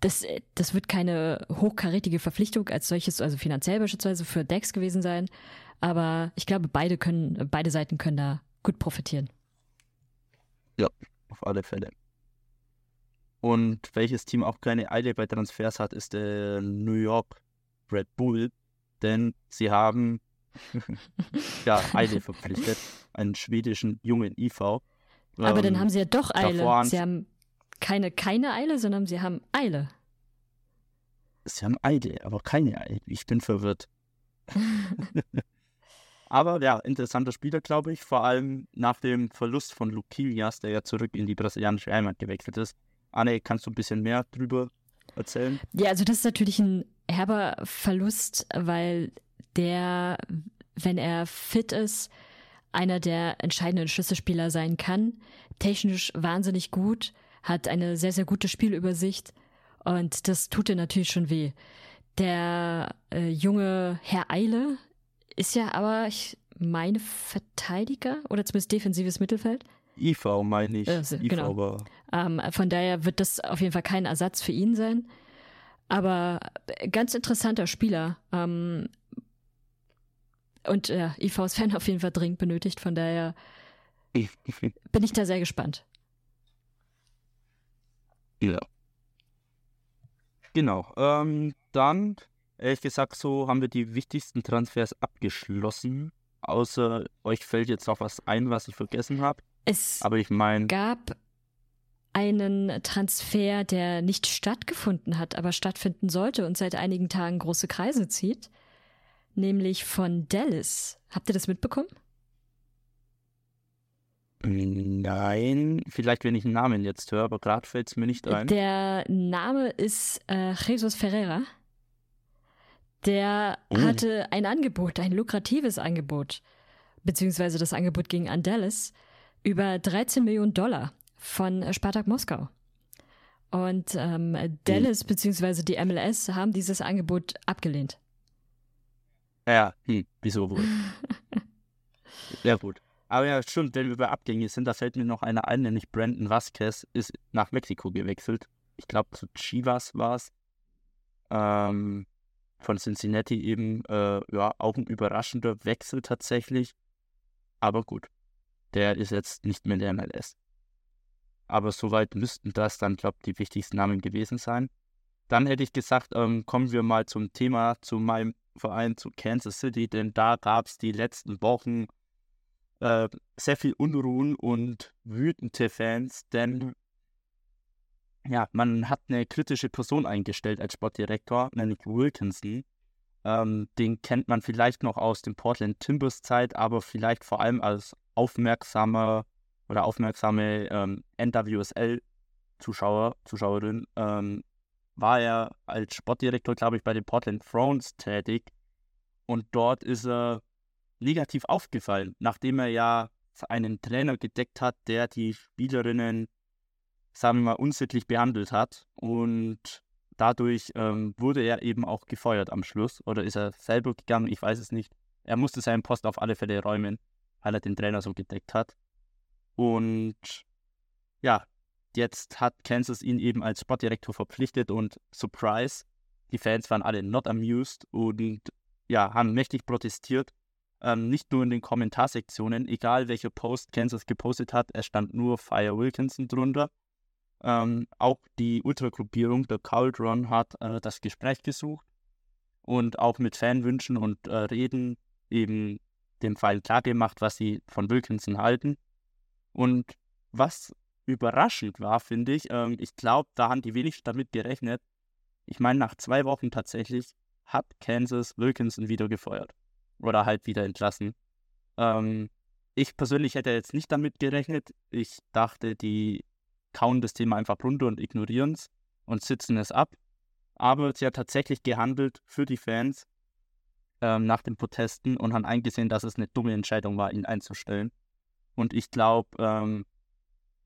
das, das wird keine hochkarätige Verpflichtung als solches, also finanziell beispielsweise für Dex gewesen sein. Aber ich glaube, beide können, beide Seiten können da gut profitieren. auf alle Fälle. Und welches Team auch keine Eile bei Transfers hat, ist der New York Red Bull, denn sie haben [laughs] ja Eile verpflichtet, einen schwedischen jungen IV. Aber dann Ähm, haben sie ja doch Eile. Sie haben keine, keine Eile, sondern sie haben Eile. Sie haben Eile, aber keine Eile. Ich bin verwirrt. [laughs] aber ja, interessanter Spieler, glaube ich. Vor allem nach dem Verlust von Luquillas, der ja zurück in die brasilianische Heimat gewechselt ist. Anne, kannst du ein bisschen mehr drüber erzählen? Ja, also das ist natürlich ein herber Verlust, weil der, wenn er fit ist, einer der entscheidenden Schlüsselspieler sein kann. Technisch wahnsinnig gut, hat eine sehr, sehr gute Spielübersicht und das tut dir natürlich schon weh. Der äh, junge Herr Eile ist ja aber, ich meine, Verteidiger oder zumindest defensives Mittelfeld. IV meine ich. Äh, so, IV genau. war Ähm, von daher wird das auf jeden Fall kein Ersatz für ihn sein. Aber ganz interessanter Spieler. Ähm, und äh, IVs Fan [laughs] auf jeden Fall dringend benötigt. Von daher bin ich da sehr gespannt. Ja. Genau. Ähm, dann, ehrlich gesagt, so haben wir die wichtigsten Transfers abgeschlossen. Außer euch fällt jetzt noch was ein, was ich vergessen habe. Es Aber ich meine, gab einen Transfer, der nicht stattgefunden hat, aber stattfinden sollte und seit einigen Tagen große Kreise zieht. Nämlich von Dallas. Habt ihr das mitbekommen? nein, vielleicht wenn ich einen Namen jetzt höre, aber gerade fällt es mir nicht ein. Der Name ist äh, Jesus Ferreira. Der hatte ein Angebot, ein lukratives Angebot, beziehungsweise das Angebot ging an Dallas über 13 Millionen Dollar von äh, Spartak Moskau. Und ähm, Dallas beziehungsweise die MLS haben dieses Angebot abgelehnt. Ja, hm, wieso wohl? [laughs] ja, gut. Aber ja, stimmt, wenn wir bei Abgänge sind, da fällt mir noch einer ein, nämlich Brandon Vasquez ist nach Mexiko gewechselt. Ich glaube, zu Chivas war es. Ähm, von Cincinnati eben, äh, ja, auch ein überraschender Wechsel tatsächlich. Aber gut, der ist jetzt nicht mehr in der MLS. Aber soweit müssten das dann, glaube ich, die wichtigsten Namen gewesen sein. Dann hätte ich gesagt, ähm, kommen wir mal zum Thema, zu meinem Verein, zu Kansas City, denn da gab es die letzten Wochen äh, sehr viel Unruhen und wütende Fans, denn ja, man hat eine kritische Person eingestellt als Sportdirektor, nämlich Wilkinson. Ähm, den kennt man vielleicht noch aus dem Portland Timbers Zeit, aber vielleicht vor allem als aufmerksamer oder aufmerksame ähm, NWSL-Zuschauer, Zuschauerin, ähm, war er als Sportdirektor, glaube ich, bei den Portland Thrones tätig. Und dort ist er negativ aufgefallen, nachdem er ja einen Trainer gedeckt hat, der die Spielerinnen, sagen wir mal, unsittlich behandelt hat. Und dadurch ähm, wurde er eben auch gefeuert am Schluss. Oder ist er selber gegangen? Ich weiß es nicht. Er musste seinen Post auf alle Fälle räumen, weil er den Trainer so gedeckt hat. Und ja, jetzt hat Kansas ihn eben als Sportdirektor verpflichtet und Surprise, die Fans waren alle not amused und ja, haben mächtig protestiert ähm, nicht nur in den Kommentarsektionen, egal welcher Post Kansas gepostet hat, es stand nur Fire Wilkinson drunter. Ähm, auch die Ultragruppierung, der Cauldron, hat äh, das Gespräch gesucht und auch mit Fanwünschen und äh, Reden eben dem Fall klargemacht, was sie von Wilkinson halten. Und was überraschend war, finde ich, ähm, ich glaube, da haben die wenigsten damit gerechnet. Ich meine, nach zwei Wochen tatsächlich hat Kansas Wilkinson wieder gefeuert oder halt wieder entlassen. Ähm, ich persönlich hätte jetzt nicht damit gerechnet. Ich dachte, die kauen das Thema einfach runter und ignorieren es und sitzen es ab. Aber sie hat tatsächlich gehandelt für die Fans ähm, nach den Protesten und haben eingesehen, dass es eine dumme Entscheidung war, ihn einzustellen. Und ich glaube, ähm,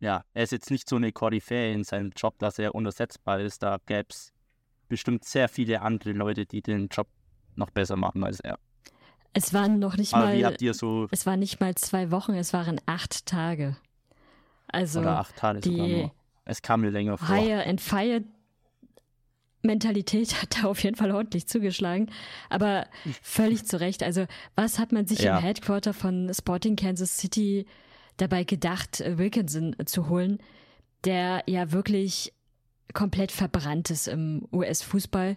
ja, er ist jetzt nicht so eine Koryphäe in seinem Job, dass er unersetzbar ist. Da gäbe es bestimmt sehr viele andere Leute, die den Job noch besser machen als er. Es waren noch nicht Aber mal. so. Es waren nicht mal zwei Wochen, es waren acht Tage. Also oder acht Tage sogar nur. Es kam mir länger vor. Hire and Fire Mentalität [laughs] hat da auf jeden Fall ordentlich zugeschlagen, aber völlig zu Recht. Also was hat man sich Ja. im Headquarter von Sporting Kansas City dabei gedacht, Wilkinson zu holen, der ja wirklich komplett verbrannt ist im US-Fußball,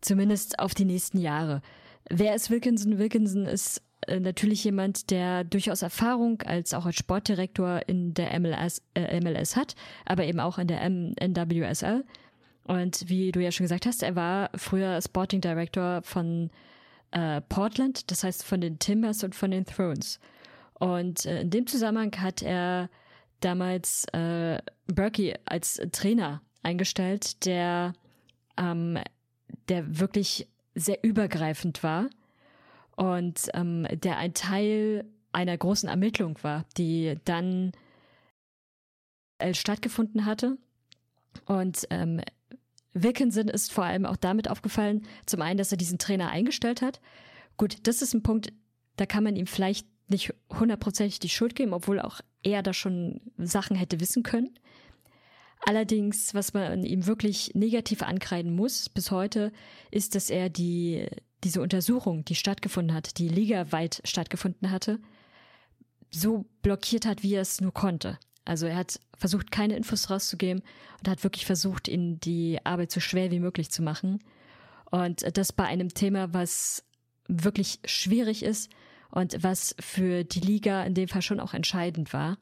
zumindest auf die nächsten Jahre. Wer ist Wilkinson? Wilkinson ist äh, natürlich jemand, der durchaus Erfahrung als auch als Sportdirektor in der MLS, äh, MLS hat, aber eben auch in der M NWSL. Und wie du ja schon gesagt hast, er war früher Sporting Director von äh, Portland, das heißt von den Timbers und von den Thrones. Und äh, in dem Zusammenhang hat er damals äh, Berkey als Trainer eingestellt, der, ähm, der wirklich sehr übergreifend war und ähm, der ein Teil einer großen Ermittlung war, die dann äh, stattgefunden hatte. Und ähm, Wilkinson ist vor allem auch damit aufgefallen, zum einen, dass er diesen Trainer eingestellt hat. Gut, das ist ein Punkt, da kann man ihm vielleicht nicht hundertprozentig die Schuld geben, obwohl auch er da schon Sachen hätte wissen können. Allerdings, was man ihm wirklich negativ ankreiden muss bis heute, ist, dass er die, diese Untersuchung, die stattgefunden hat, die ligaweit stattgefunden hatte, so blockiert hat, wie er es nur konnte. Also er hat versucht, keine Infos rauszugeben und hat wirklich versucht, ihnen die Arbeit so schwer wie möglich zu machen. Und das bei einem Thema, was wirklich schwierig ist und was für die Liga in dem Fall schon auch entscheidend war.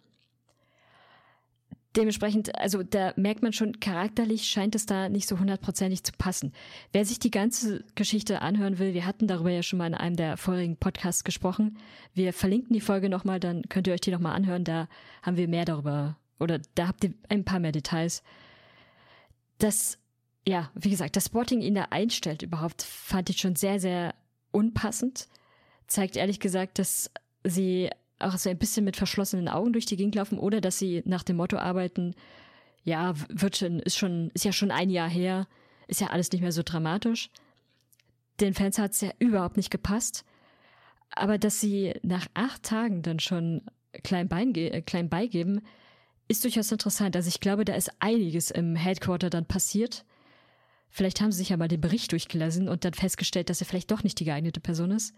Dementsprechend, also da merkt man schon, charakterlich scheint es da nicht so hundertprozentig zu passen. Wer sich die ganze Geschichte anhören will, wir hatten darüber ja schon mal in einem der vorigen Podcasts gesprochen. Wir verlinken die Folge nochmal, dann könnt ihr euch die nochmal anhören. Da haben wir mehr darüber, oder da habt ihr ein paar mehr Details. Das, ja, wie gesagt, das Sporting ihn da einstellt überhaupt, fand ich schon sehr, sehr unpassend. Zeigt ehrlich gesagt, dass sie auch so ein bisschen mit verschlossenen Augen durch die Gegend laufen oder dass sie nach dem Motto arbeiten, ja, wird schon, ist schon, ist ja schon ein Jahr her, ist ja alles nicht mehr so dramatisch. Den Fans hat es ja überhaupt nicht gepasst. Aber dass sie nach acht Tagen dann schon klein, Bein äh, klein beigeben, ist durchaus interessant. Also ich glaube, da ist einiges im Headquarter dann passiert. Vielleicht haben sie sich ja mal den Bericht durchgelesen und dann festgestellt, dass er vielleicht doch nicht die geeignete Person ist.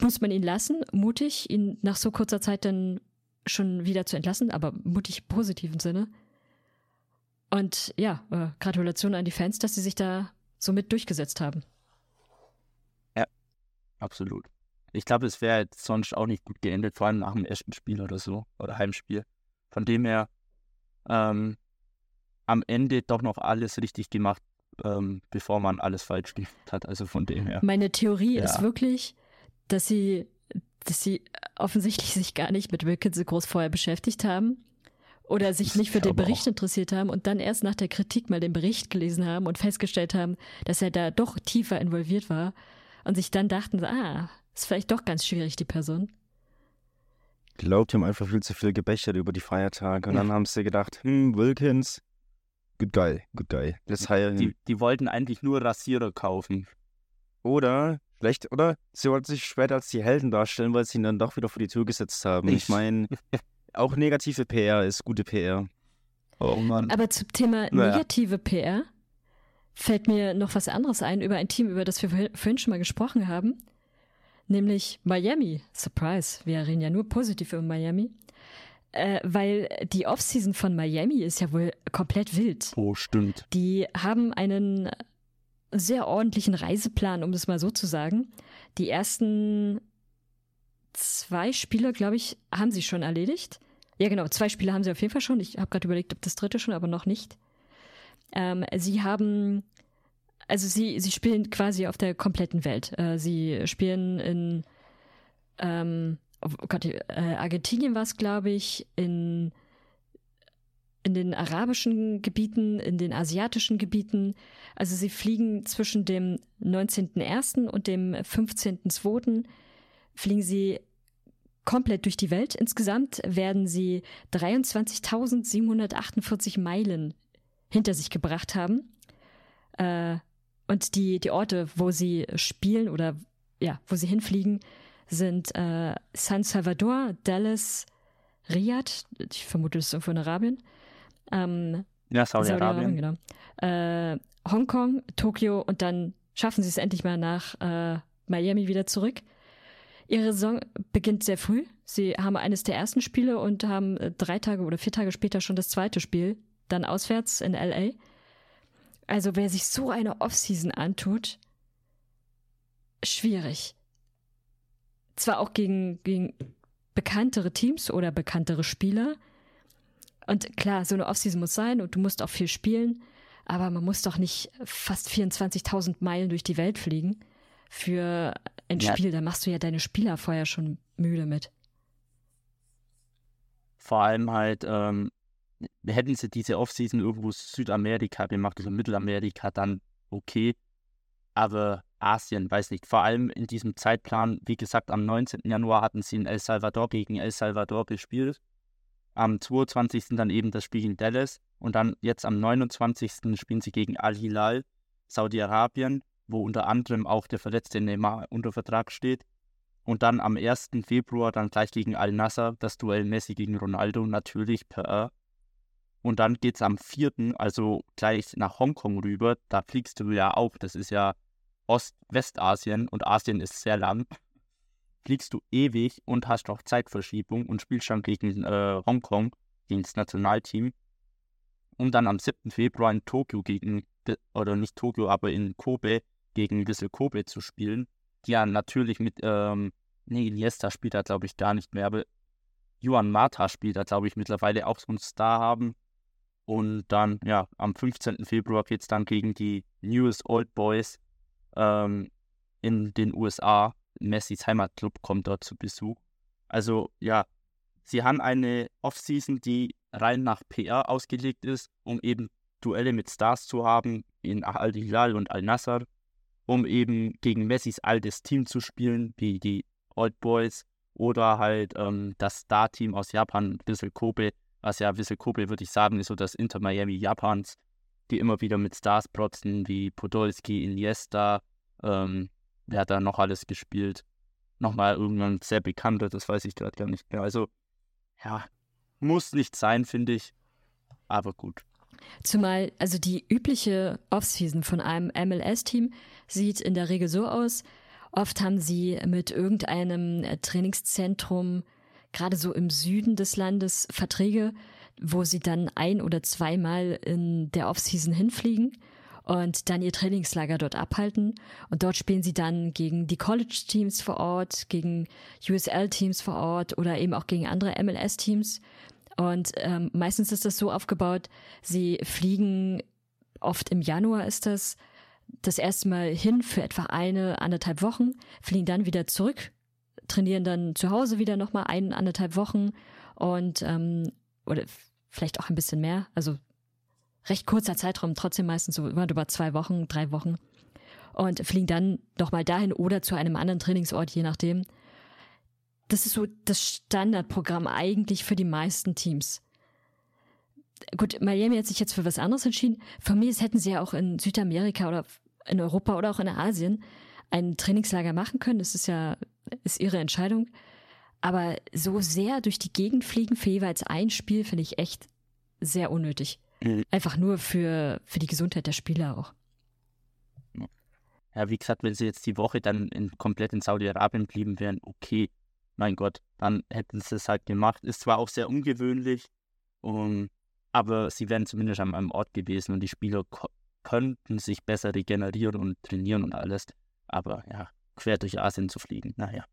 Muss man ihn lassen, mutig, ihn nach so kurzer Zeit dann schon wieder zu entlassen, aber mutig im positiven Sinne. Und ja, äh, Gratulation an die Fans, dass sie sich da so mit durchgesetzt haben. Ja, absolut. Ich glaube, es wäre jetzt sonst auch nicht gut geendet, vor allem nach dem ersten Spiel oder so, oder Heimspiel. Von dem her, ähm, am Ende doch noch alles richtig gemacht, ähm, bevor man alles falsch gemacht hat. Also von dem her. Meine Theorie ja. ist wirklich, dass sie, dass sie offensichtlich sich gar nicht mit Wilkins groß vorher beschäftigt haben oder sich nicht für den Bericht interessiert haben und dann erst nach der Kritik mal den Bericht gelesen haben und festgestellt haben, dass er da doch tiefer involviert war und sich dann dachten, ah, ist vielleicht doch ganz schwierig, die Person. Ich glaube, die haben einfach viel zu viel gebechert über die Feiertage und ja. dann haben sie gedacht, hm, Wilkins, good guy, good guy. Let's hire Die, die wollten eigentlich nur Rasierer kaufen. Oder, vielleicht, oder? Sie wollten sich später als die Helden darstellen, weil sie ihn dann doch wieder vor die Tür gesetzt haben. Ich, ich meine, auch negative PR ist gute PR. Oh Mann. Aber zum Thema negative naja. PR fällt mir noch was anderes ein über ein Team, über das wir vorhin schon mal gesprochen haben. Nämlich Miami. Surprise. Wir reden ja nur positiv über Miami. Äh, weil die Offseason von Miami ist ja wohl komplett wild. Oh, stimmt. Die haben einen sehr ordentlichen Reiseplan, um das mal so zu sagen. Die ersten zwei Spiele, glaube ich, haben sie schon erledigt. Ja, genau, zwei Spiele haben sie auf jeden Fall schon. Ich habe gerade überlegt, ob das dritte schon, aber noch nicht. Ähm, sie haben, also sie, sie spielen quasi auf der kompletten Welt. Äh, sie spielen in ähm, oh Gott, äh, Argentinien war es, glaube ich, in, in den arabischen Gebieten, in den asiatischen Gebieten. Also sie fliegen zwischen dem 19.01. und dem 15.02. fliegen sie komplett durch die Welt. Insgesamt werden sie 23.748 Meilen hinter sich gebracht haben. Äh, und die, die Orte, wo sie spielen oder ja, wo sie hinfliegen, sind äh, San Salvador, Dallas, Riyadh, ich vermute, das ist irgendwo in Arabien. Ähm, ja, Saudi-Arabien. genau. Äh, Hongkong, Tokio und dann schaffen sie es endlich mal nach äh, Miami wieder zurück. Ihre Saison beginnt sehr früh. Sie haben eines der ersten Spiele und haben äh, drei Tage oder vier Tage später schon das zweite Spiel, dann auswärts in LA. Also wer sich so eine Offseason antut, schwierig zwar auch gegen, gegen bekanntere Teams oder bekanntere Spieler. Und klar, so eine Offseason muss sein und du musst auch viel spielen, aber man muss doch nicht fast 24.000 Meilen durch die Welt fliegen für ein ja. Spiel. Da machst du ja deine Spieler vorher schon müde mit. Vor allem halt, ähm, hätten sie diese Offseason irgendwo Südamerika gemacht oder Mittelamerika, dann okay. Aber Asien, weiß nicht, vor allem in diesem Zeitplan, wie gesagt, am 19. Januar hatten sie in El Salvador gegen El Salvador gespielt. Am 22. dann eben das Spiel in Dallas und dann jetzt am 29. spielen sie gegen Al-Hilal, Saudi-Arabien, wo unter anderem auch der verletzte Neymar unter Vertrag steht. Und dann am 1. Februar dann gleich gegen Al-Nasser, das Duell Messi gegen Ronaldo, natürlich per Und dann geht es am 4., also gleich nach Hongkong rüber. Da fliegst du ja auch, das ist ja Ost-Westasien und Asien ist sehr lang, fliegst du ewig und hast auch Zeitverschiebung und spielst schon gegen äh, Hongkong, gegen das Nationalteam. Um dann am 7. Februar in Tokio gegen, oder nicht Tokio, aber in Kobe gegen Wissel Kobe zu spielen. Die ja natürlich mit, ähm, nee, Iniesta spielt da glaube ich gar nicht mehr, aber Juan Mata spielt da glaube ich mittlerweile auch so einen Star haben. Und dann, ja, am 15. Februar geht es dann gegen die Newest Old Boys ähm, in den USA. Messis Heimatclub kommt dort zu Besuch. Also ja, sie haben eine Offseason, die rein nach PR ausgelegt ist, um eben Duelle mit Stars zu haben in Al-Hilal und Al-Nassr, um eben gegen Messis altes Team zu spielen, wie die Old Boys oder halt ähm, das Star-Team aus Japan, Wissel Kobe, was ja Wissel Kobe, würde ich sagen, ist so das Inter Miami Japans, die immer wieder mit Stars protzen, wie Podolski, Iniesta, ähm, wer hat da noch alles gespielt? nochmal irgendwann sehr bekannter, das weiß ich gerade gar nicht mehr. Also, ja, muss nicht sein, finde ich. Aber gut. Zumal, also die übliche Offseason von einem MLS-Team sieht in der Regel so aus. Oft haben sie mit irgendeinem Trainingszentrum, gerade so im Süden des Landes, Verträge, wo sie dann ein- oder zweimal in der Offseason hinfliegen und dann ihr Trainingslager dort abhalten. Und dort spielen sie dann gegen die College-Teams vor Ort, gegen USL-Teams vor Ort oder eben auch gegen andere MLS-Teams. Und ähm, meistens ist das so aufgebaut, sie fliegen, oft im Januar ist das, das erste Mal hin für etwa eine, anderthalb Wochen, fliegen dann wieder zurück, trainieren dann zu Hause wieder nochmal ein, anderthalb Wochen und ähm, oder vielleicht auch ein bisschen mehr, also recht kurzer Zeitraum, trotzdem meistens so über zwei Wochen, drei Wochen. Und fliegen dann nochmal dahin oder zu einem anderen Trainingsort, je nachdem. Das ist so das Standardprogramm eigentlich für die meisten Teams. Gut, Miami hat sich jetzt für was anderes entschieden. Von mir hätten sie ja auch in Südamerika oder in Europa oder auch in Asien ein Trainingslager machen können. Das ist ja, ist ihre Entscheidung. Aber so sehr durch die Gegend fliegen für jeweils ein Spiel finde ich echt sehr unnötig. Mhm. Einfach nur für, für die Gesundheit der Spieler auch. Ja, wie gesagt, wenn sie jetzt die Woche dann in, komplett in Saudi-Arabien blieben wären, okay, mein Gott, dann hätten sie es halt gemacht. Ist zwar auch sehr ungewöhnlich, um, aber sie wären zumindest an einem Ort gewesen und die Spieler könnten sich besser regenerieren und trainieren und alles. Aber ja, quer durch Asien zu fliegen, naja.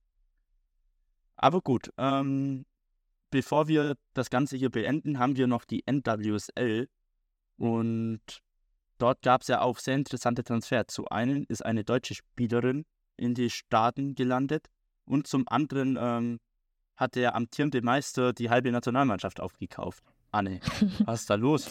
Aber gut, ähm, bevor wir das Ganze hier beenden, haben wir noch die NWSL. Und dort gab es ja auch sehr interessante Transfer. Zu einem ist eine deutsche Spielerin in die Staaten gelandet und zum anderen ähm, hat der amtierende Meister die halbe Nationalmannschaft aufgekauft. Anne, [laughs] was ist da los?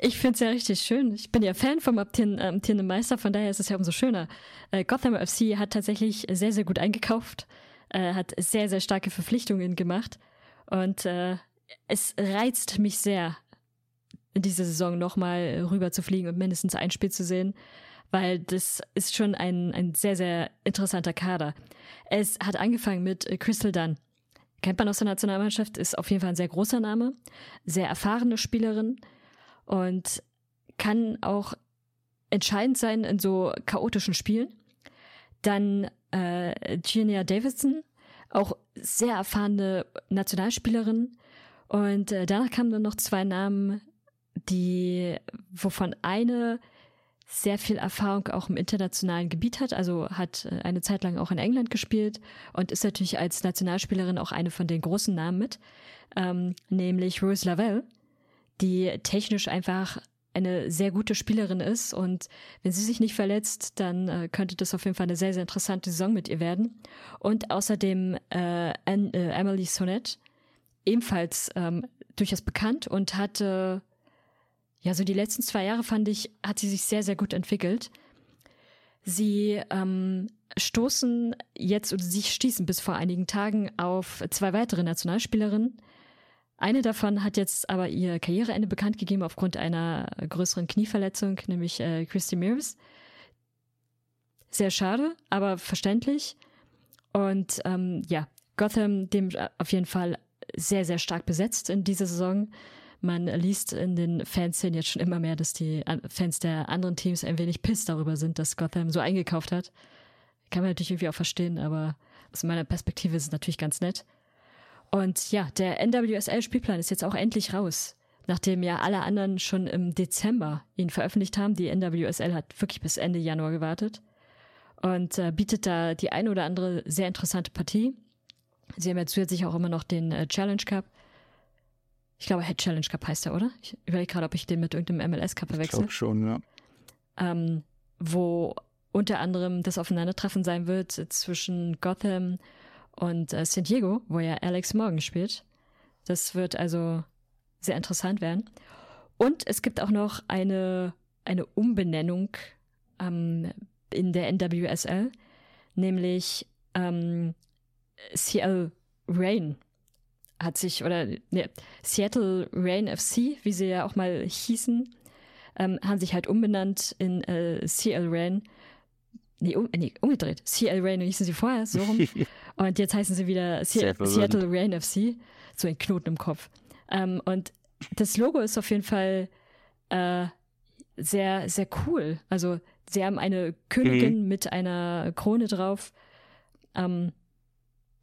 Ich finde es ja richtig schön. Ich bin ja Fan vom amtierenden Meister, von daher ist es ja umso schöner. Äh, Gotham FC hat tatsächlich sehr, sehr gut eingekauft, äh, hat sehr, sehr starke Verpflichtungen gemacht und äh, es reizt mich sehr, in dieser Saison nochmal rüber zu fliegen und mindestens ein Spiel zu sehen, weil das ist schon ein, ein sehr, sehr interessanter Kader. Es hat angefangen mit äh, Crystal Dunn. Kennt man aus der Nationalmannschaft, ist auf jeden Fall ein sehr großer Name, sehr erfahrene Spielerin und kann auch entscheidend sein in so chaotischen Spielen. Dann äh, Genia Davidson, auch sehr erfahrene Nationalspielerin. Und äh, danach kamen dann noch zwei Namen, die, wovon eine sehr viel Erfahrung auch im internationalen Gebiet hat, also hat äh, eine Zeit lang auch in England gespielt und ist natürlich als Nationalspielerin auch eine von den großen Namen mit, ähm, nämlich Rose Lavelle, die technisch einfach eine sehr gute Spielerin ist und wenn sie sich nicht verletzt, dann äh, könnte das auf jeden Fall eine sehr, sehr interessante Saison mit ihr werden. Und außerdem äh, An äh, Emily Sonnet, ebenfalls ähm, durchaus bekannt und hatte, ja, so die letzten zwei Jahre fand ich, hat sie sich sehr, sehr gut entwickelt. Sie ähm, stoßen jetzt oder sie stießen bis vor einigen Tagen auf zwei weitere Nationalspielerinnen, eine davon hat jetzt aber ihr Karriereende bekannt gegeben aufgrund einer größeren Knieverletzung, nämlich äh, Christy Mears. Sehr schade, aber verständlich. Und ähm, ja, Gotham dem auf jeden Fall sehr, sehr stark besetzt in dieser Saison. Man liest in den Fanszenen jetzt schon immer mehr, dass die Fans der anderen Teams ein wenig piss darüber sind, dass Gotham so eingekauft hat. Kann man natürlich irgendwie auch verstehen, aber aus meiner Perspektive ist es natürlich ganz nett. Und ja, der NWSL-Spielplan ist jetzt auch endlich raus. Nachdem ja alle anderen schon im Dezember ihn veröffentlicht haben. Die NWSL hat wirklich bis Ende Januar gewartet. Und äh, bietet da die eine oder andere sehr interessante Partie. Sie haben ja zusätzlich auch immer noch den äh, Challenge Cup. Ich glaube, Head Challenge Cup heißt er, oder? Ich überlege gerade, ob ich den mit irgendeinem MLS Cup verwechsel. Ich glaube schon, ja. Ähm, wo unter anderem das Aufeinandertreffen sein wird zwischen Gotham und äh, San Diego, wo ja Alex Morgan spielt. Das wird also sehr interessant werden. Und es gibt auch noch eine, eine Umbenennung ähm, in der NWSL, nämlich ähm, Seattle Rain hat sich, oder ne, Seattle Rain FC, wie sie ja auch mal hießen, ähm, haben sich halt umbenannt in äh, Seattle Rain nee, um, nee, umgedreht. CL Rain hießen sie vorher, so rum. [laughs] und jetzt heißen sie wieder C. Seattle Rain FC. So ein Knoten im Kopf. Ähm, und das Logo ist auf jeden Fall äh, sehr, sehr cool. Also sie haben eine Königin mit einer Krone drauf. Ähm,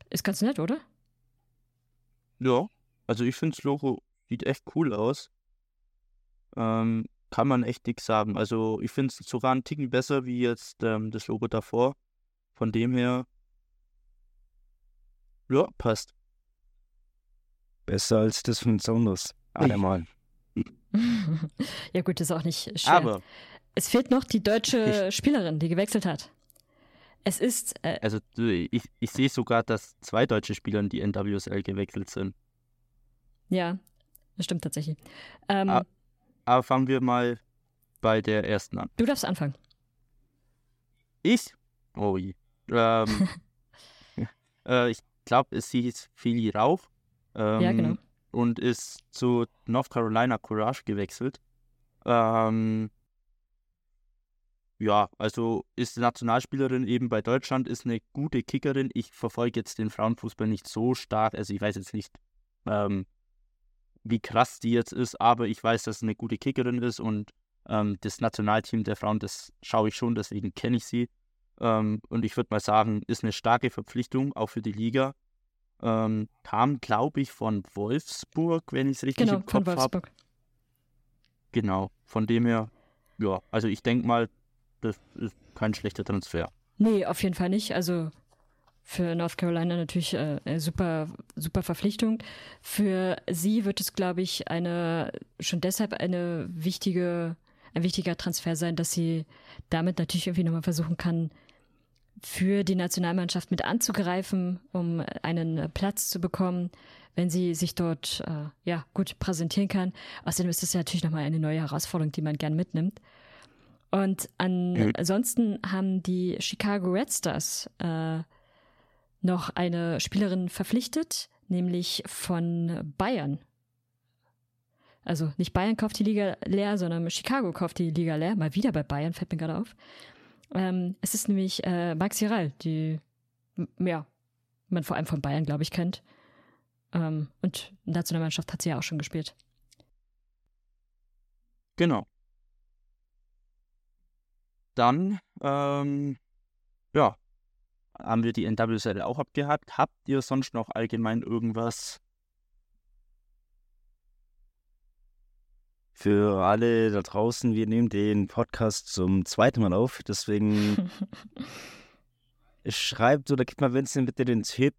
ist ganz nett, oder? Ja, also ich finde das Logo sieht echt cool aus. Ähm, kann man echt nichts sagen. Also ich finde es sogar einen Ticken besser wie jetzt ähm, das Logo davor. Von dem her, ja, passt. Besser als das von Saunders. Allemal. [laughs] ja gut, ist auch nicht schwer. Aber, es fehlt noch die deutsche Spielerin, die gewechselt hat. Es ist, äh, also ich, ich sehe sogar, dass zwei deutsche Spieler in die NWSL gewechselt sind. ja, das stimmt tatsächlich. Ähm, Ah. Aber fangen wir mal bei der ersten an. Du darfst anfangen. Ich? Oh je. Ähm, [laughs] äh, ich glaube, es hieß Philly Rauch. Ähm, Ja, genau. Und ist zu North Carolina Courage gewechselt. Ähm, ja, also ist Nationalspielerin eben bei Deutschland, ist eine gute Kickerin. Ich verfolge jetzt den Frauenfußball nicht so stark, also ich weiß jetzt nicht, ähm, wie krass die jetzt ist, aber ich weiß, dass es eine gute Kickerin ist und ähm, das Nationalteam der Frauen, das schaue ich schon, deswegen kenne ich sie. Ähm, und ich würde mal sagen, ist eine starke Verpflichtung, auch für die Liga. Ähm, kam, glaube ich, von Wolfsburg, wenn ich es richtig Genau, im Kopf habe. Wolfsburg. Genau, von dem her, ja, also ich denke mal, das ist kein schlechter Transfer. Nee, auf jeden Fall nicht. Also für North Carolina natürlich äh, eine super, super Verpflichtung. Für sie wird es, glaube ich, eine schon deshalb eine wichtige, ein wichtiger Transfer sein, dass sie damit natürlich irgendwie nochmal versuchen kann, für die Nationalmannschaft mit anzugreifen, um einen Platz zu bekommen, wenn sie sich dort äh, ja gut präsentieren kann. Außerdem ist das ja natürlich nochmal eine neue Herausforderung, die man gern mitnimmt. Und an, ansonsten haben die Chicago Red Stars äh, noch eine Spielerin verpflichtet, nämlich von Bayern. Also nicht Bayern kauft die Liga leer, sondern Chicago kauft die Liga leer. Mal wieder bei Bayern, fällt mir gerade auf. Ähm, es ist nämlich äh, Max Giral, die ja, man vor allem von Bayern, glaube ich, kennt. Ähm, und Nationalmannschaft hat sie ja auch schon gespielt. Genau. Dann, ähm, ja, haben wir die NWSL auch abgehakt. Habt ihr sonst noch allgemein irgendwas? Für alle da draußen, wir nehmen den Podcast zum zweiten Mal auf. Deswegen [laughs] schreibt oder gebt mal Vincent bitte den Tipp.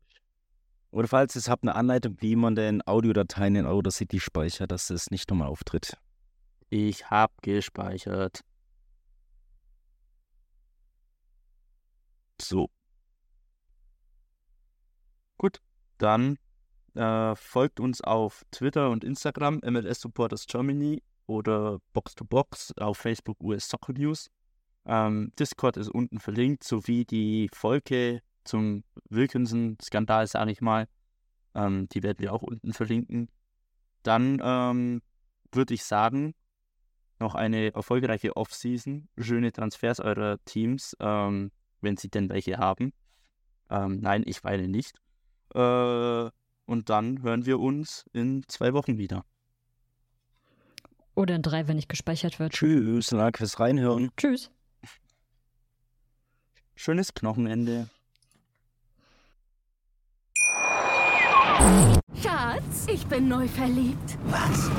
Oder falls ihr es habt, eine Anleitung, wie man denn Audiodateien in Audacity speichert, dass es nicht nochmal auftritt. Ich hab gespeichert. So. Gut, dann äh, folgt uns auf Twitter und Instagram, MLS Supporters Germany oder Box to Box auf Facebook US Soccer News. Ähm, Discord ist unten verlinkt, sowie die Folge zum Wilkinson-Skandal, sage ich mal. Ähm, die werden wir auch unten verlinken. Dann ähm, würde ich sagen, noch eine erfolgreiche Offseason, schöne Transfers eurer Teams, ähm, wenn sie denn welche haben. Ähm, nein, ich weine nicht. Äh, und dann hören wir uns in zwei Wochen wieder. Oder in drei, wenn nicht gespeichert wird. Tschüss, danke fürs Reinhören. Tschüss. Schönes Knochenende. Schatz, ich bin neu verliebt. Was?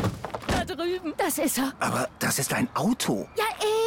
Da drüben. Das ist er. Aber das ist ein Auto. Ja, eben.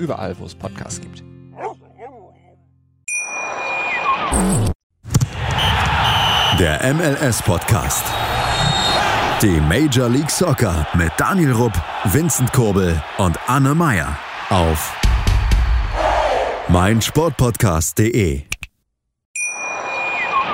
Überall, wo es Podcasts gibt. Der MLS-Podcast. Die Major League Soccer mit Daniel Rupp, Vincent Kurbel und Anne Meyer auf mein Sportpodcast.de.